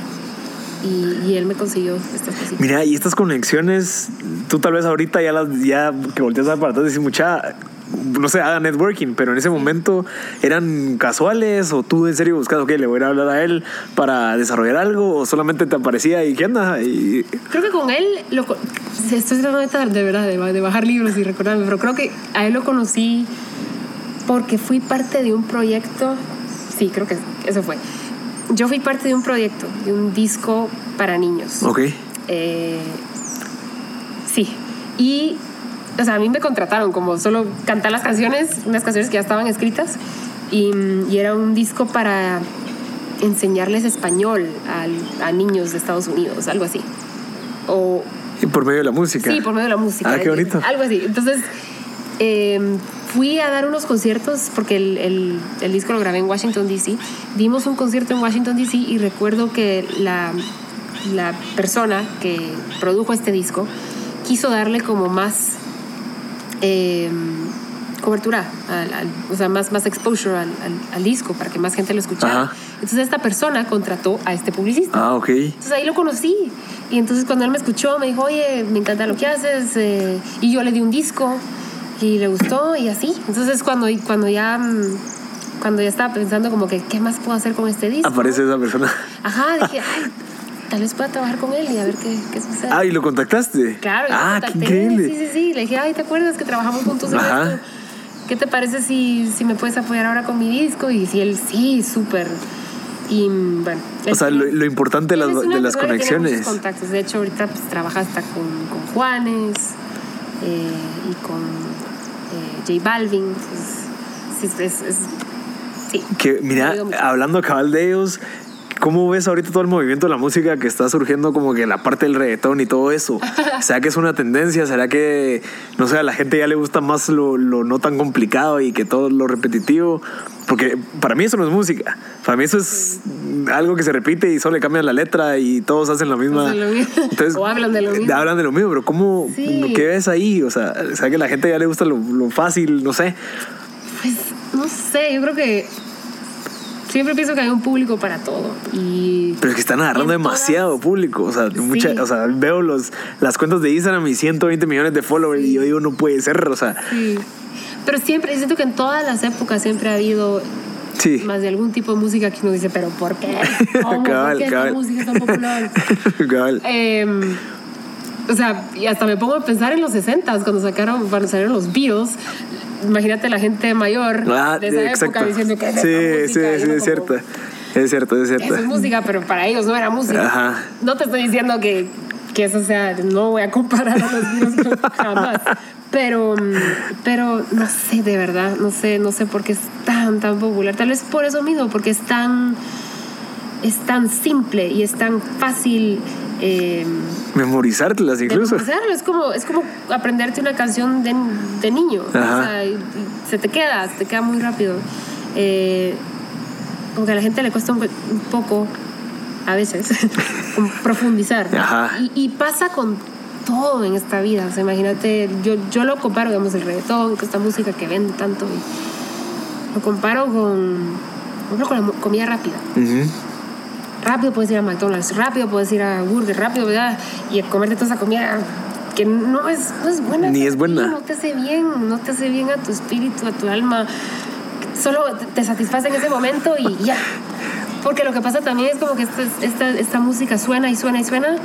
y, y él me consiguió estas cositas. Mira, y estas conexiones, tú tal vez ahorita ya las, ya que volteas a para atrás decís mucha, no sé, haga networking, pero en ese momento eran casuales o tú en serio buscas, ok, le voy a hablar a él para desarrollar algo o solamente te aparecía y qué onda y Creo que con él, lo, estoy tratando de verdad de, de bajar libros y recordarme, pero creo que a él lo conocí porque fui parte de un proyecto, sí, creo que eso fue. Yo fui parte de un proyecto, de un disco para niños. ok, Eh, sí, y, o sea, a mí me contrataron como solo cantar las canciones, unas canciones que ya estaban escritas, y, y era un disco para enseñarles español al- a niños de Estados Unidos, algo así. O y por medio de la música. Sí, por medio de la música. Ah, qué bonito. Algo así. Entonces, eh, fui a dar unos conciertos, porque el, el- el disco lo grabé en Washington, D.C. Dimos un concierto en Washington, D.C. y recuerdo que la, la persona que produjo este disco quiso darle como más eh, cobertura, al- al- o sea, más, más exposure al, al- disco para que más gente lo escuchara. Ajá. Entonces, esta persona contrató a este publicista. Ah, ok. Entonces ahí lo conocí. Y entonces cuando él me escuchó, me dijo, oye, me encanta lo que haces. eh, y yo le di un disco y le gustó y así. Entonces cuando, cuando ya... mm, Cuando ya estaba pensando como que, ¿qué más puedo hacer con este disco? Aparece esa persona. Ajá, dije, ay, tal vez pueda trabajar con él y a ver qué, qué sucede. Ah, y lo contactaste. Claro, Ah, lo qué contacté. increíble. Sí, sí, sí. Le dije, ay, ¿te acuerdas que trabajamos juntos en Ajá. esto? ¿Qué te parece si, si me puedes apoyar ahora con mi disco? Y si él, sí, súper. Y mm, bueno. O sea, lo, lo importante las, de las conexiones. contactos. De hecho, ahorita pues, trabaja hasta con, con Juanes eh, y con J Balvin. Sí, es, es- sí. Que, mira, hablando cabal de ellos, ¿cómo ves ahorita todo el movimiento de la música que está surgiendo como que la parte del reggaetón y todo eso? ¿Será que es una tendencia? ¿Será que, no sé, a la gente ya le gusta más lo, lo no tan complicado y que todo lo repetitivo? Porque para mí eso no es música. Para mí eso es algo que se repite y solo le cambian la letra y todos hacen la misma. Lo mismo. O hablan de lo mismo. Hablan de lo mismo, pero ¿cómo? Sí. ¿Qué ves ahí? O sea, ¿será que a la gente ya le gusta lo, lo fácil? No sé. Pues no sé, yo creo que siempre pienso que hay un público para todo. Y Pero es que están agarrando demasiado todas- público. O sea, mucha, Sí. o sea, veo los, las cuentas de Instagram y 120 millones de followers y yo digo, no puede ser. O sea, sí. Pero siempre, siento que en todas las épocas siempre ha habido sí. más de algún tipo de música que uno dice, pero ¿por qué? ¿Cómo? Cabal, ¿Por qué cabal. música tan popular? Cabal. Em, o sea, y hasta me pongo a pensar en los 60 cuando sacaron, cuando salieron los Beatles. Imagínate la gente mayor Ah, de esa exacto. época diciendo que es Sí, sí, música", sí, uno es cierto. Es cierto, es Eso cierto. es música, pero para ellos no era música. Ajá. No te estoy diciendo que, que eso sea, no voy a comparar a los Beatles jamás. Pero, pero no sé, de verdad, no sé, no sé por qué es tan, tan popular. Tal vez por eso mismo, porque es tan, es tan simple y es tan fácil. Eh, Memorizártelas incluso. memorizarlo. Es como, es como aprenderte una canción de, de niño. O sea, y- y se te queda, se te queda muy rápido. Eh, como que a la gente le cuesta un, un poco, a veces, profundizar. Ajá. Y, y pasa con todo en esta vida. O sea, imagínate, yo, yo lo comparo, digamos, el reggaetón, con esta música que vende tanto. y lo comparo con, por ejemplo, con la comida rápida Ujú. Rápido puedes ir a McDonald's, rápido puedes ir a Burger, rápido ¿verdad? y comerte toda esa comida que no es, no es buena. Ni es buena. No te hace bien, no te hace bien a tu espíritu, a tu alma. solo te satisface en ese momento y ya. Porque lo que pasa también es como que esta, esta, esta música suena y suena y suena,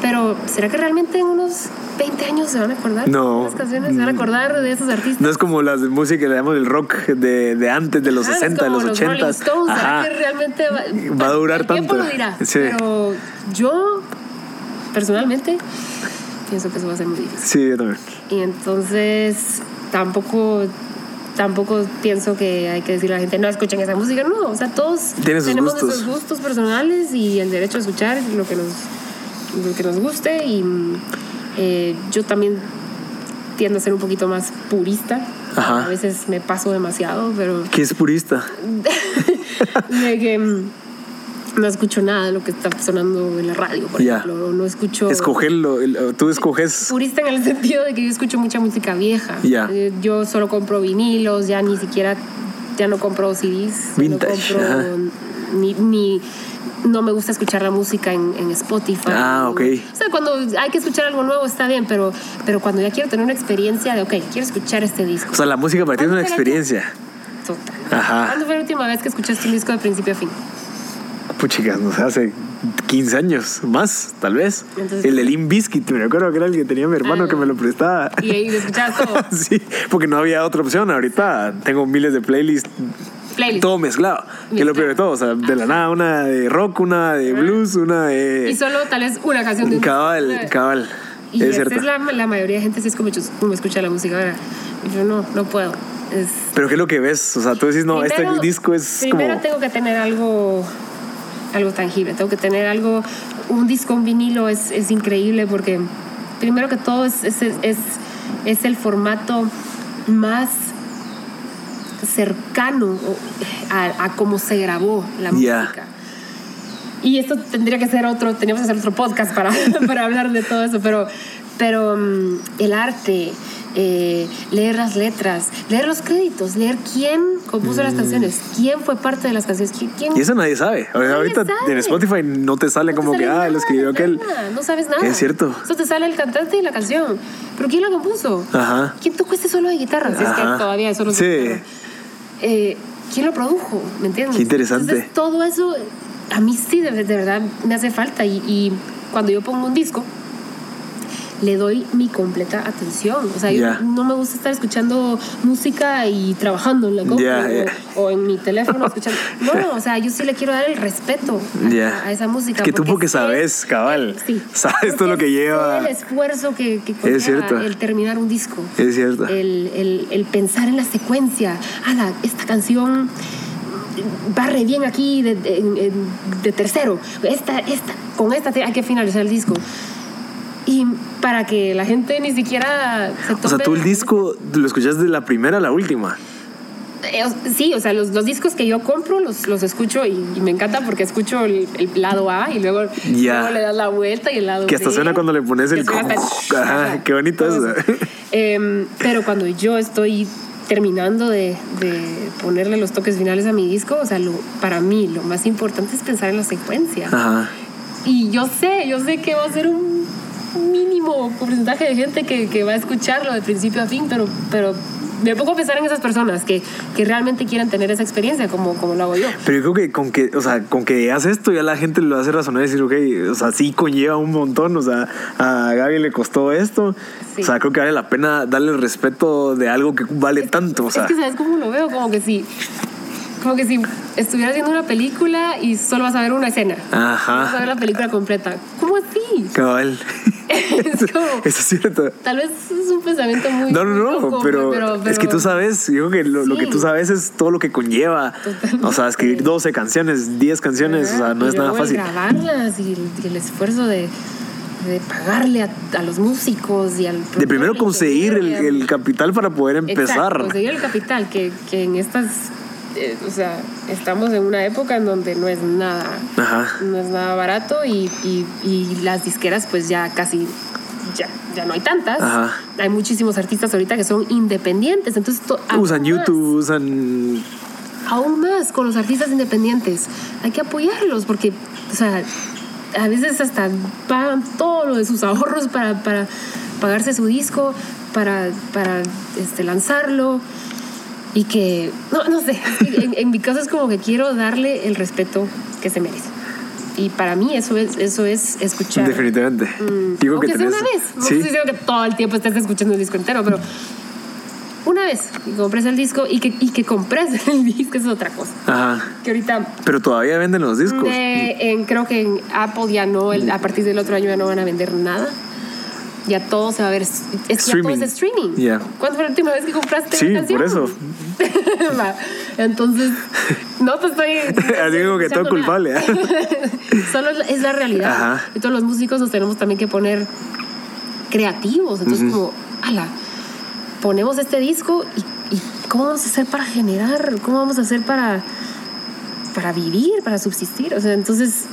pero ¿será que realmente en unos 20 años se van a acordar No. las canciones? ¿Se van a acordar de esos artistas? No es como las de música que le damos del rock de, de antes, de los es 60, de como los 80. Rolling Stones, ¿será Ajá. que realmente va, Va a durar el tiempo tanto? lo dirá. Sí. Pero yo, personalmente, pienso que eso va a ser muy difícil. Sí, yo también. Y entonces tampoco tampoco pienso que hay que decirle a la gente no escuchen esa música no o sea todos tenemos gustos. nuestros gustos personales y el derecho a escuchar lo que nos lo que nos guste y eh, yo también tiendo a ser un poquito más purista Ajá. a veces me paso demasiado pero ¿Quién es purista? de que mm, no escucho nada de lo que está sonando en la radio por Ya. ejemplo no escucho Escogerlo, tú escoges. purista en el sentido de que yo escucho mucha música vieja. Ya. Eh, Yo solo compro vinilos, ya ni siquiera, ya no compro CDs. Vintage, No compro ni, ni- no me gusta escuchar la música en, en Spotify. Ah, ok. O sea, cuando hay que escuchar algo nuevo está bien, pero, pero cuando ya quiero tener una experiencia de, ok, quiero escuchar este disco. O sea, la música para ti es una ¿Cuándo fue la experiencia. Total. Ajá. ¿Cuándo fue la última vez que escuchaste un disco de principio a fin? Puchicas, no sé, hace 15 años, más, tal vez. Entonces- el de Limp Bizkit, me acuerdo que era el que tenía mi hermano Ah. que me lo prestaba. Y ahí lo escuchabas todo. sí, porque no había otra opción. Ahorita tengo miles de playlists, Playlist. todo mezclado. Que es lo peor de todo, o sea, de la nada, una de rock, una de blues, una de. Y solo tal vez una canción de un Cabal, cabal. Y es la, la mayoría de gente, es como, como escucha la música ahora. Yo no, no puedo. Es, Pero ¿qué es lo que ves? O sea, tú decís, no, Primero- este disco es Primero como. tengo que tener algo, algo tangible, tengo que tener algo, un disco, un vinilo es, es increíble porque primero que todo es, es, es, es el formato más cercano a, a cómo se grabó la música. Y esto tendría que ser otro, teníamos que hacer otro podcast para, para hablar de todo eso, pero, pero mm, el arte, eh, leer las letras, leer los créditos, leer quién compuso las canciones, quién fue parte de las canciones, quién... Mm. Y eso nadie sabe. O sea, Nadie ahorita sabe. en Spotify no te sale no te como sale que, ah, nada lo escribió aquel. No sabes nada. Es cierto. Eso te sale el cantante y la canción. Pero ¿quién la compuso? Ajá. ¿Quién tocó este solo de guitarra? Si es que todavía eso no Sí. Eh, ¿Quién lo produjo? ¿Me entiendes? Qué interesante. Entonces, todo eso a mí sí de, de verdad me hace falta y, y cuando yo pongo un disco le doy mi completa atención. O sea, yo no me gusta estar escuchando música y trabajando en la compu o, en mi teléfono escuchando. No, o sea, yo sí le quiero dar el respeto a, esa música. Es que tú porque sabes, cabal. Sí. Sabes todo lo que lleva. El esfuerzo que, que cierto. el terminar un disco Es cierto. el, el- el pensar en la secuencia. Ah, esta canción va re bien aquí de, de- de tercero. Esta, esta, con esta hay que finalizar el disco. Y para que la gente ni siquiera se tome O sea, tú el disco lo escuchas de la primera a la última. Eh, Sí, o sea, los, los discos que yo compro los, los escucho y, y me encanta porque escucho el, el lado A y luego, luego le das la vuelta y el lado Que hasta B. suena cuando le pones el Ajá, qué bonito eso. Em, pero cuando yo estoy terminando de, de ponerle los toques finales a mi disco, o sea, lo, para mí lo más importante es pensar en la secuencia. Ajá. Y yo sé, yo sé que va a ser un mínimo porcentaje de gente que, que va a escucharlo de principio a fin, pero, pero me pongo a pensar en esas personas que, que realmente quieren tener esa experiencia como, como lo hago yo. Pero yo creo que con que, o sea, con que hagas esto ya la gente lo hace razonar y decir, ok, o sea, sí conlleva un montón, o sea, a Gaby le costó esto, Sí. o sea, creo que vale la pena darle el respeto de algo que vale tanto, o sea, Es que sabes cómo lo veo, como que si como que si estuvieras viendo una película y solo vas a ver una escena. Ajá. Vas a ver la película completa. ¿Cómo así? cabal. es como Eso es cierto. tal vez es un pensamiento muy No, no, no, loco, pero, es que tú sabes, yo creo que lo, lo que Sí. tú sabes es todo lo que conlleva. Totalmente. O sea, escribir 12 canciones, 10 canciones, o sea, no Y es nada fácil. grabarlas y el, el esfuerzo de, de pagarle a, a los músicos y al De primero conseguir el, el capital para poder empezar. Exacto, conseguir el capital, que, que en estas, eh, o sea, estamos en una época en donde no es nada, Ajá. no es nada barato y, y- y las disqueras pues ya casi, ya, ya no hay tantas. Ajá. Hay muchísimos artistas ahorita que son independientes, entonces... to- Usan YouTube, usan aún más con los artistas independientes. Hay que apoyarlos porque, o sea, a veces hasta pagan todo lo de sus ahorros para, para pagarse su disco, para, para este, lanzarlo. Y que, no, no sé, en, en mi caso es como que quiero darle el respeto que se merece. Y para mí eso es, eso es escuchar. Definitivamente. Mm, Digo aunque que sea tenés- una vez. No Sí. estoy diciendo que todo el tiempo estés escuchando el disco entero, pero una vez que compres el disco y que, y que compres el disco es otra cosa. Ajá. Que ahorita Pero todavía venden los discos. de- en- creo que en Apple ya no, el- a partir del otro año ya no van a vender nada. Ya todo se va a ver. Es, ya todo Streaming. es streaming. ¿Cuándo fue la última vez que compraste Sí, una por eso. Entonces, no te estoy. Así como que todo culpable, nada. Solo es la, es la realidad. Ajá. Y todos los músicos nos tenemos también que poner creativos. Entonces, como, ala, ponemos este disco y, y ¿cómo vamos a hacer para generar? ¿Cómo vamos a hacer para, para vivir, para subsistir? O sea, entonces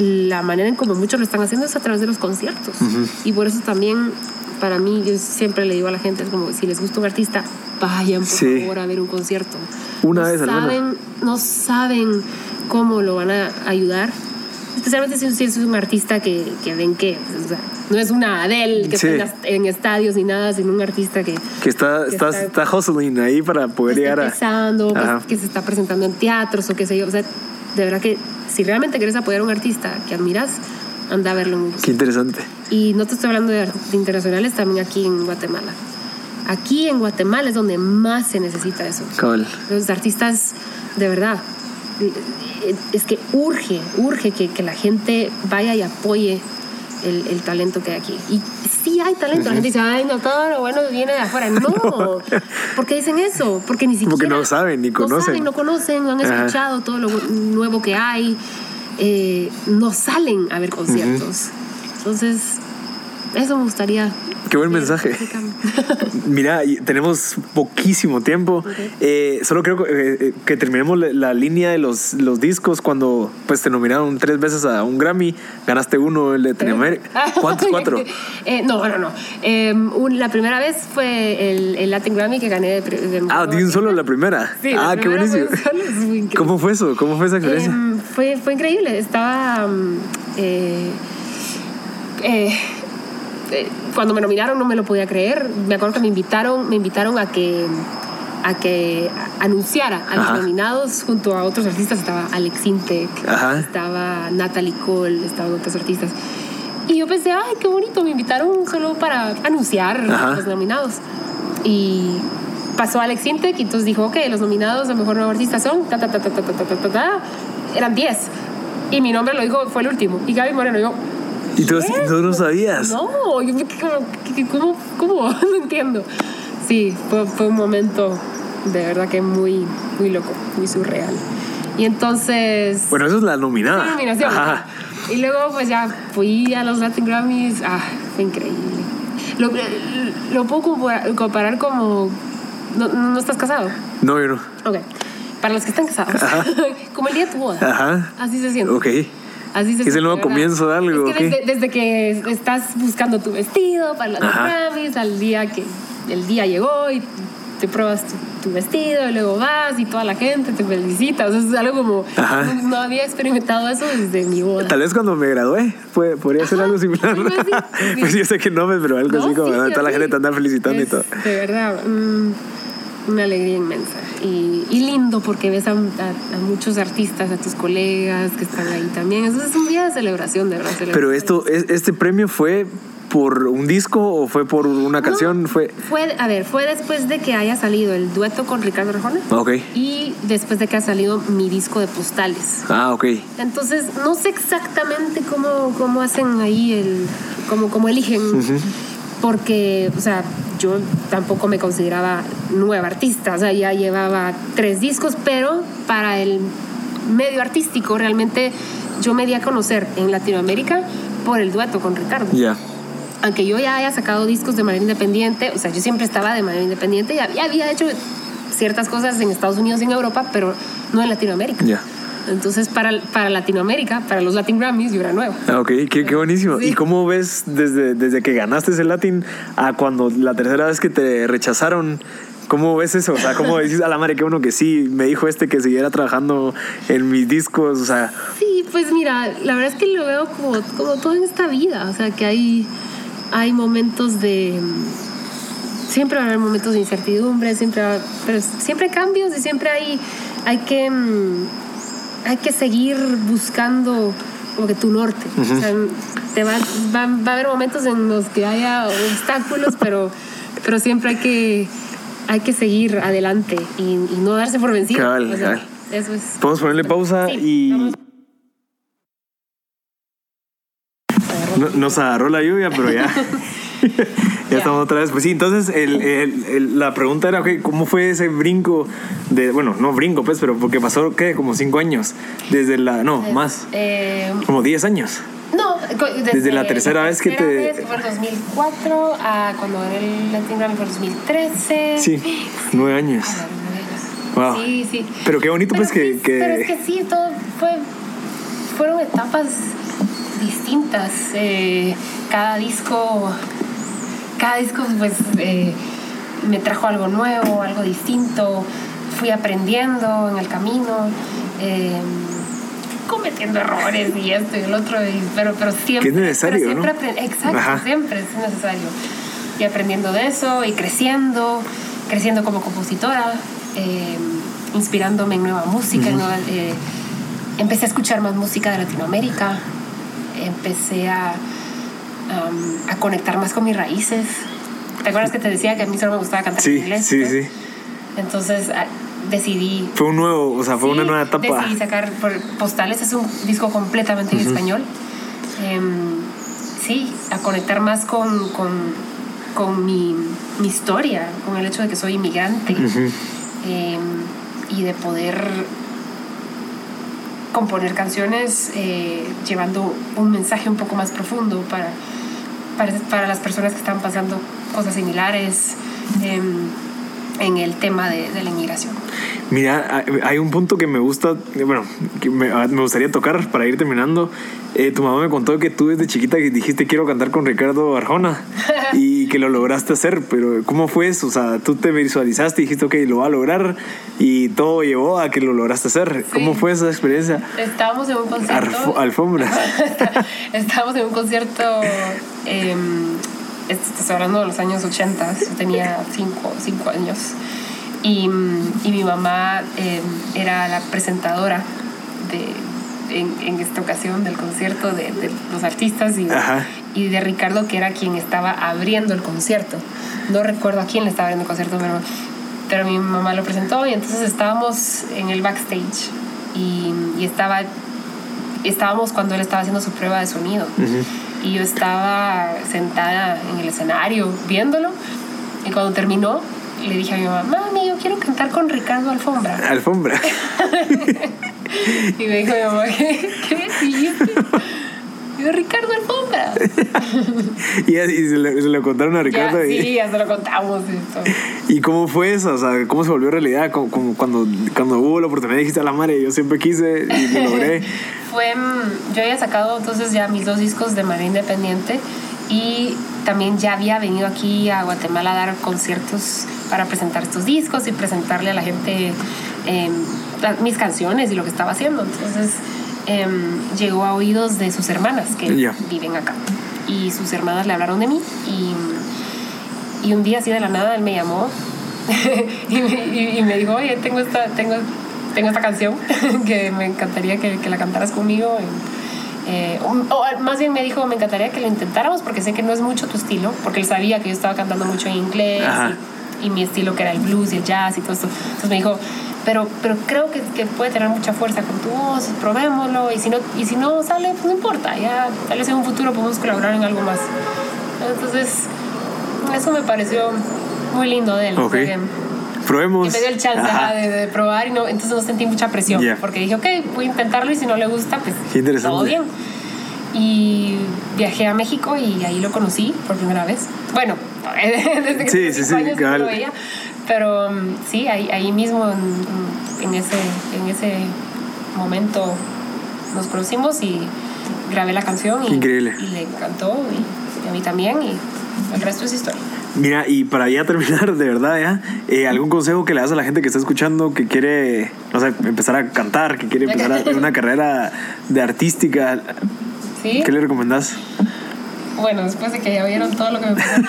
la manera en como muchos lo están haciendo es a través de los conciertos. Y por eso también, para mí, yo siempre le digo a la gente, es como, si les gusta un artista, vayan por Sí. favor a ver un concierto. Una no vez saben, No saben cómo lo van a ayudar. Especialmente si, es un artista que, que ven que o sea, no es una Adele que Sí. está en, estadios ni nada, sino un artista que, Que está, que está, está- está hustling ahí para poder llegar a. que- Ajá. que se está presentando en teatros o qué sé yo. O sea, de verdad que si realmente quieres apoyar a un artista que admiras, anda a verlo en un Qué interesante. Y no te estoy hablando de, internacionales, también aquí en Guatemala. Aquí en Guatemala es donde más se necesita eso. Cabal. Los artistas, de verdad, es que urge, urge que, que la gente vaya y apoye el, el talento que hay aquí. Y sí hay talento. La gente dice, ay, no, todo lo bueno viene de afuera. No. ¿Por qué dicen eso? Porque ni siquiera... Porque no saben ni conocen. No saben, no conocen, no han Ajá. escuchado todo lo nuevo que hay. eh, no salen a ver conciertos. Entonces, eso me gustaría... Qué buen mensaje. Mira, tenemos poquísimo tiempo. Eh, solo creo que, eh, que terminemos la, la línea de los, los discos cuando pues te nominaron tres veces a un Grammy. Ganaste uno el de Latinoamérica. ¿Cuántos? Cuatro. Eh, no, no, no. Eh, un- la primera vez fue el, el Latin Grammy que gané de, de Ah, di un solo la primera. Sí, ah, qué primera buenísimo. ¿Cómo fue eso? ¿Cómo fue esa experiencia? Em, fue, fue increíble. Estaba. mm, eh, eh, eh, cuando me nominaron no me lo podía creer. Me acuerdo que me invitaron, me invitaron a que a que anunciara a los Ajá. nominados junto a otros artistas. Estaba Alex Intec, estaba Natalie Cole, estaban otros artistas. Y yo pensé, ay, qué bonito, me invitaron solo para anunciar Ajá. los nominados. Y pasó Alex Intec y entonces dijo, ok, los nominados a Mejor Nuevo Artista son, ta, ta, ta, ta, ta, ta, ta, ta, ta, ta. eran 10. Y mi nombre lo dijo, fue el último. Y Gaby Moreno, yo, ¿Y tú, no sabías? no, yo me quedé como, ¿qué- ¿cómo? No entiendo. Sí, fue, fue un momento de verdad que muy, muy loco, muy surreal. Y entonces... Bueno, eso es la nominada. Sí, nominación. Ajá. Y luego pues ya fui a los Latin Grammys. Ah, fue increíble. Lo, lo puedo comparar, como... No, no estás casado? No, yo no. Ok. Para los que están casados. como el día de tu boda. Ajá. Así se siente. Ok. Así se Es el nuevo ¿verdad? comienzo de algo, Es que ¿ok? desde, desde que estás buscando tu vestido para los. Grammys, al día que el día llegó y te pruebas tu, tu vestido, y luego vas y toda la gente te felicita. O sea, es algo como. Ajá. No, había experimentado eso desde mi boda. Tal vez cuando me gradué puede- podría ser algo similar. sí. pues yo sé que no, pero algo No, así como ¿verdad? toda la gente te anda felicitando y todo. De verdad, mm, una alegría inmensa. Y, y lindo porque ves a, a- a muchos artistas, a tus colegas que están ahí también. Eso es un día de celebración, de verdad. Pero esto, es- este premio fue por un disco o fue por una canción? No, Fue. fue, a ver, fue después de que haya salido el dueto con Ricardo Arjona Ok. y después de que ha salido mi disco de postales. Ah, ok. Entonces, no sé exactamente cómo, cómo hacen ahí el. cómo, cómo eligen. Porque, o sea, yo tampoco me consideraba nueva artista. O sea, ya llevaba tres discos, pero para el medio artístico realmente yo me di a conocer en Latinoamérica por el dueto con Ricardo Ya. aunque yo ya haya sacado discos de manera independiente, o sea, yo siempre estaba de manera independiente, ya, ya había hecho ciertas cosas en Estados Unidos y en Europa, pero no en Latinoamérica. Ya. Entonces, para, para Latinoamérica, para los Latin Grammys, yo era nueva. Ah, ok, qué, qué buenísimo. Sí. ¿Y cómo ves desde, desde que ganaste ese Latin a cuando la tercera vez que te rechazaron? ¿Cómo ves eso? O sea, ¿cómo dices a la madre que uno que sí me dijo este que siguiera trabajando en mis discos? O sea, Sí, pues mira, la verdad es que lo veo como, como todo en esta vida, o sea, que hay, hay momentos de, siempre va a haber momentos de incertidumbre, siempre va- pero siempre hay cambios y siempre hay, hay que mm, hay que seguir buscando como que tu norte. O sea, te va, va, va a haber momentos en los que haya obstáculos, pero, pero siempre hay que, hay que seguir adelante y, y no darse por vencido. Cabal, O sea, cabal. Eso es. Podemos ponerle pausa Sí, y vamos. nos agarró la lluvia, pero ya. ya estamos otra vez. Pues sí, entonces el- el- el- la pregunta era, ok, ¿cómo fue ese brinco de, bueno, no brinco, pues, pero porque pasó, ¿qué? Como cinco años. Desde la, no, más, Eh, como diez años. No, co- Desde la tercera vez que tercera te- vez, fue el 2004, a cuando gané el Latin Grammy fue el 2013. Sí, nueve años. A ver, nueve años. Wow. Sí, sí. Pero qué bonito, pues, que- que- Pero es que sí, todo fue... Fueron etapas distintas. eh, cada disco... Cada disco, pues, eh, me trajo algo nuevo, algo distinto. Fui aprendiendo en el camino. eh, cometiendo errores y esto y el otro, y- pero, pero siempre. Que es necesario, siempre ¿no? Exacto, Ajá. siempre es necesario. Y aprendiendo de eso y creciendo, creciendo como compositora, eh, inspirándome en nueva música. en nueva- eh, empecé a escuchar más música de Latinoamérica, empecé a, am, a conectar más con mis raíces. ¿Te acuerdas que te decía que a mí solo me gustaba cantar en Sí, inglés? sí, pues? sí. Entonces ah, decidí Fue un nuevo, o sea, fue una Sí, nueva etapa. Decidí sacar por Postales, es un disco completamente en español. Em, sí, a conectar más con, con, con mi, mi historia, con el hecho de que soy inmigrante em, y de poder componer canciones eh, llevando un mensaje un poco más profundo para, para, las personas que están pasando cosas similares em, en el tema de, de la inmigración. Mira, hay- un punto que me gusta, bueno, que me, ah, me gustaría tocar para ir terminando. Eh, tu mamá me contó que tú desde chiquita dijiste quiero cantar con Ricardo Arjona y que lo lograste hacer, pero ¿cómo fue eso? O sea, tú te visualizaste y dijiste, ok, lo va a lograr y todo llevó a que lo lograste hacer. ¿Cómo fue esa experiencia? Estábamos en un concierto. Arfo- alfombras. Estábamos en un concierto. Eh, estoy hablando de los años 80. Yo tenía 5 años. Y, mm, y mi mamá eh, era la presentadora de, en, en esta ocasión del concierto de, de los artistas y Ajá. y de Ricardo, que era quien estaba abriendo el concierto. No recuerdo a quién le estaba abriendo el concierto, pero, pero mi mamá lo presentó y entonces estábamos en el backstage y, y estaba, estábamos cuando él estaba haciendo su prueba de sonido. Y yo estaba sentada en el escenario viéndolo y cuando terminó le dije a mi mamá, mami, yo quiero cantar con Ricardo Alfombra. Alfombra. Y me dijo mi mamá, ¿qué? ¿Qué dijiste? Yo, Ricardo Alfombra. y, y se, le- se lo contaron a Ricardo. Ya, y, sí, ya se lo contamos. y. ¿Y cómo fue eso? O sea, ¿cómo se volvió realidad? Como, como cuando, cuando hubo la oportunidad dijiste a la madre, yo siempre quise y lo logré. Fue, mm, yo había sacado entonces ya mis dos discos de manera independiente y también ya había venido aquí a Guatemala a dar conciertos para presentar estos discos y presentarle a la gente em, mis canciones y lo que estaba haciendo. Entonces em, llegó a oídos de sus hermanas que viven acá y sus hermanas le hablaron de mí y, y un día así de la nada él me llamó y, me, y- y me dijo, oye, tengo esta, tengo, tengo esta canción que me encantaría que, que la cantaras conmigo. Eh, o, o más bien me dijo, me encantaría que lo intentáramos porque sé que no es mucho tu estilo, porque él sabía que yo estaba cantando mucho en inglés y, y mi estilo que era el blues y el jazz y todo esto. Entonces me dijo, pero, pero creo que, que puede tener mucha fuerza con tu voz, probémoslo y si no, y si no sale, pues no importa, ya tal vez en un futuro podemos colaborar en algo más. Entonces, eso me pareció muy lindo de él. Ok. porque- Probemos. y me dio el chance Ajá. de, de probar y no, entonces no sentí mucha presión. Porque dije, ok, voy a intentarlo y si no le gusta, pues todo bien. Y viajé a México y ahí lo conocí por primera vez. Bueno, desde que Sí, sí, sí, años no lo veía. Pero mm, sí, ahí, ahí mismo en, en ese, en ese momento nos conocimos y grabé la canción y, Increíble. y le encantó y, y a mí también y el resto es historia. Mira, y para ya terminar, de verdad, ya, eh, ¿algún consejo que le das a la gente que está escuchando, que quiere, no sé, empezar a cantar, que quiere empezar a, una carrera de artística? ¿Sí? ¿Qué le recomendás? Bueno, después de que ya vieron todo lo que me pasó.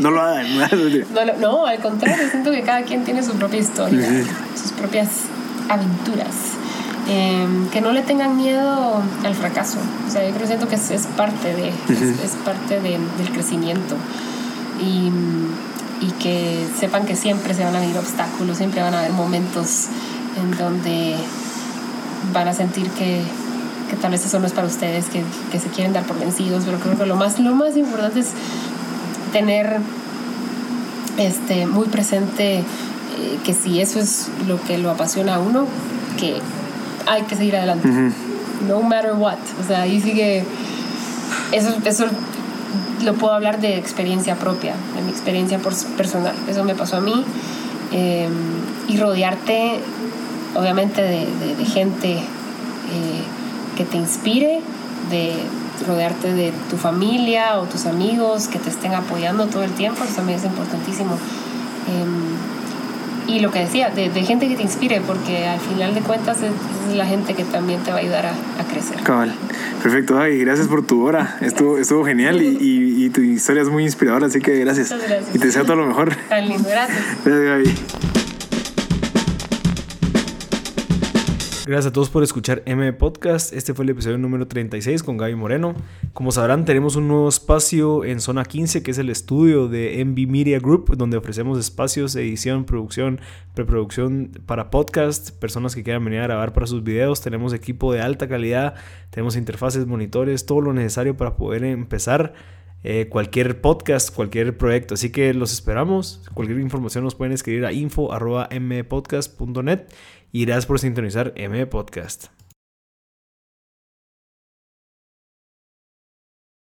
no lo hagan, no, no, no, al contrario, siento que cada quien tiene su propia historia, sus propias aventuras. Em, que no le tengan miedo al fracaso. O sea, yo creo siento que es, es parte de, es, parte de, del crecimiento. Y, y, que sepan que siempre se van a vivir obstáculos, siempre van a haber momentos en donde van a sentir que, que tal vez eso no es para ustedes, que, que, se quieren dar por vencidos, pero creo que lo más, lo más importante es tener este, muy presente eh, que si eso es lo que lo apasiona a uno, que hay que seguir adelante. No matter what. O sea, ahí sigue. Eso, eso lo puedo hablar de experiencia propia, de mi experiencia personal. Eso me pasó a mí. Em, y rodearte, obviamente, de, de, gente eh, que te inspire, de rodearte de tu familia o tus amigos que te estén apoyando todo el tiempo, eso también es importantísimo. Em, y lo que decía, de, gente que te inspire, porque al final de cuentas es, la gente que también te va a ayudar a, crecer. Cabal. Perfecto, Gaby. Gracias por tu hora. Estuvo, estuvo genial y, y, tu historia es muy inspiradora, así que gracias. gracias. Y te deseo todo lo mejor. Tan lindo, gracias. Gracias, Gaby. Gracias a todos por escuchar M Podcast. Este fue el episodio número 36 con Gaby Moreno. Como sabrán, tenemos un nuevo espacio en Zona 15, que es el estudio de MB Media Group, donde ofrecemos espacios, edición, producción, preproducción para podcast, personas que quieran venir a grabar para sus videos. Tenemos equipo de alta calidad, tenemos interfaces, monitores, todo lo necesario para poder empezar. Eh, cualquier podcast, cualquier proyecto. Así que los esperamos. Cualquier información nos pueden escribir a info.mpodcast.net y gracias por sintonizar M Podcast.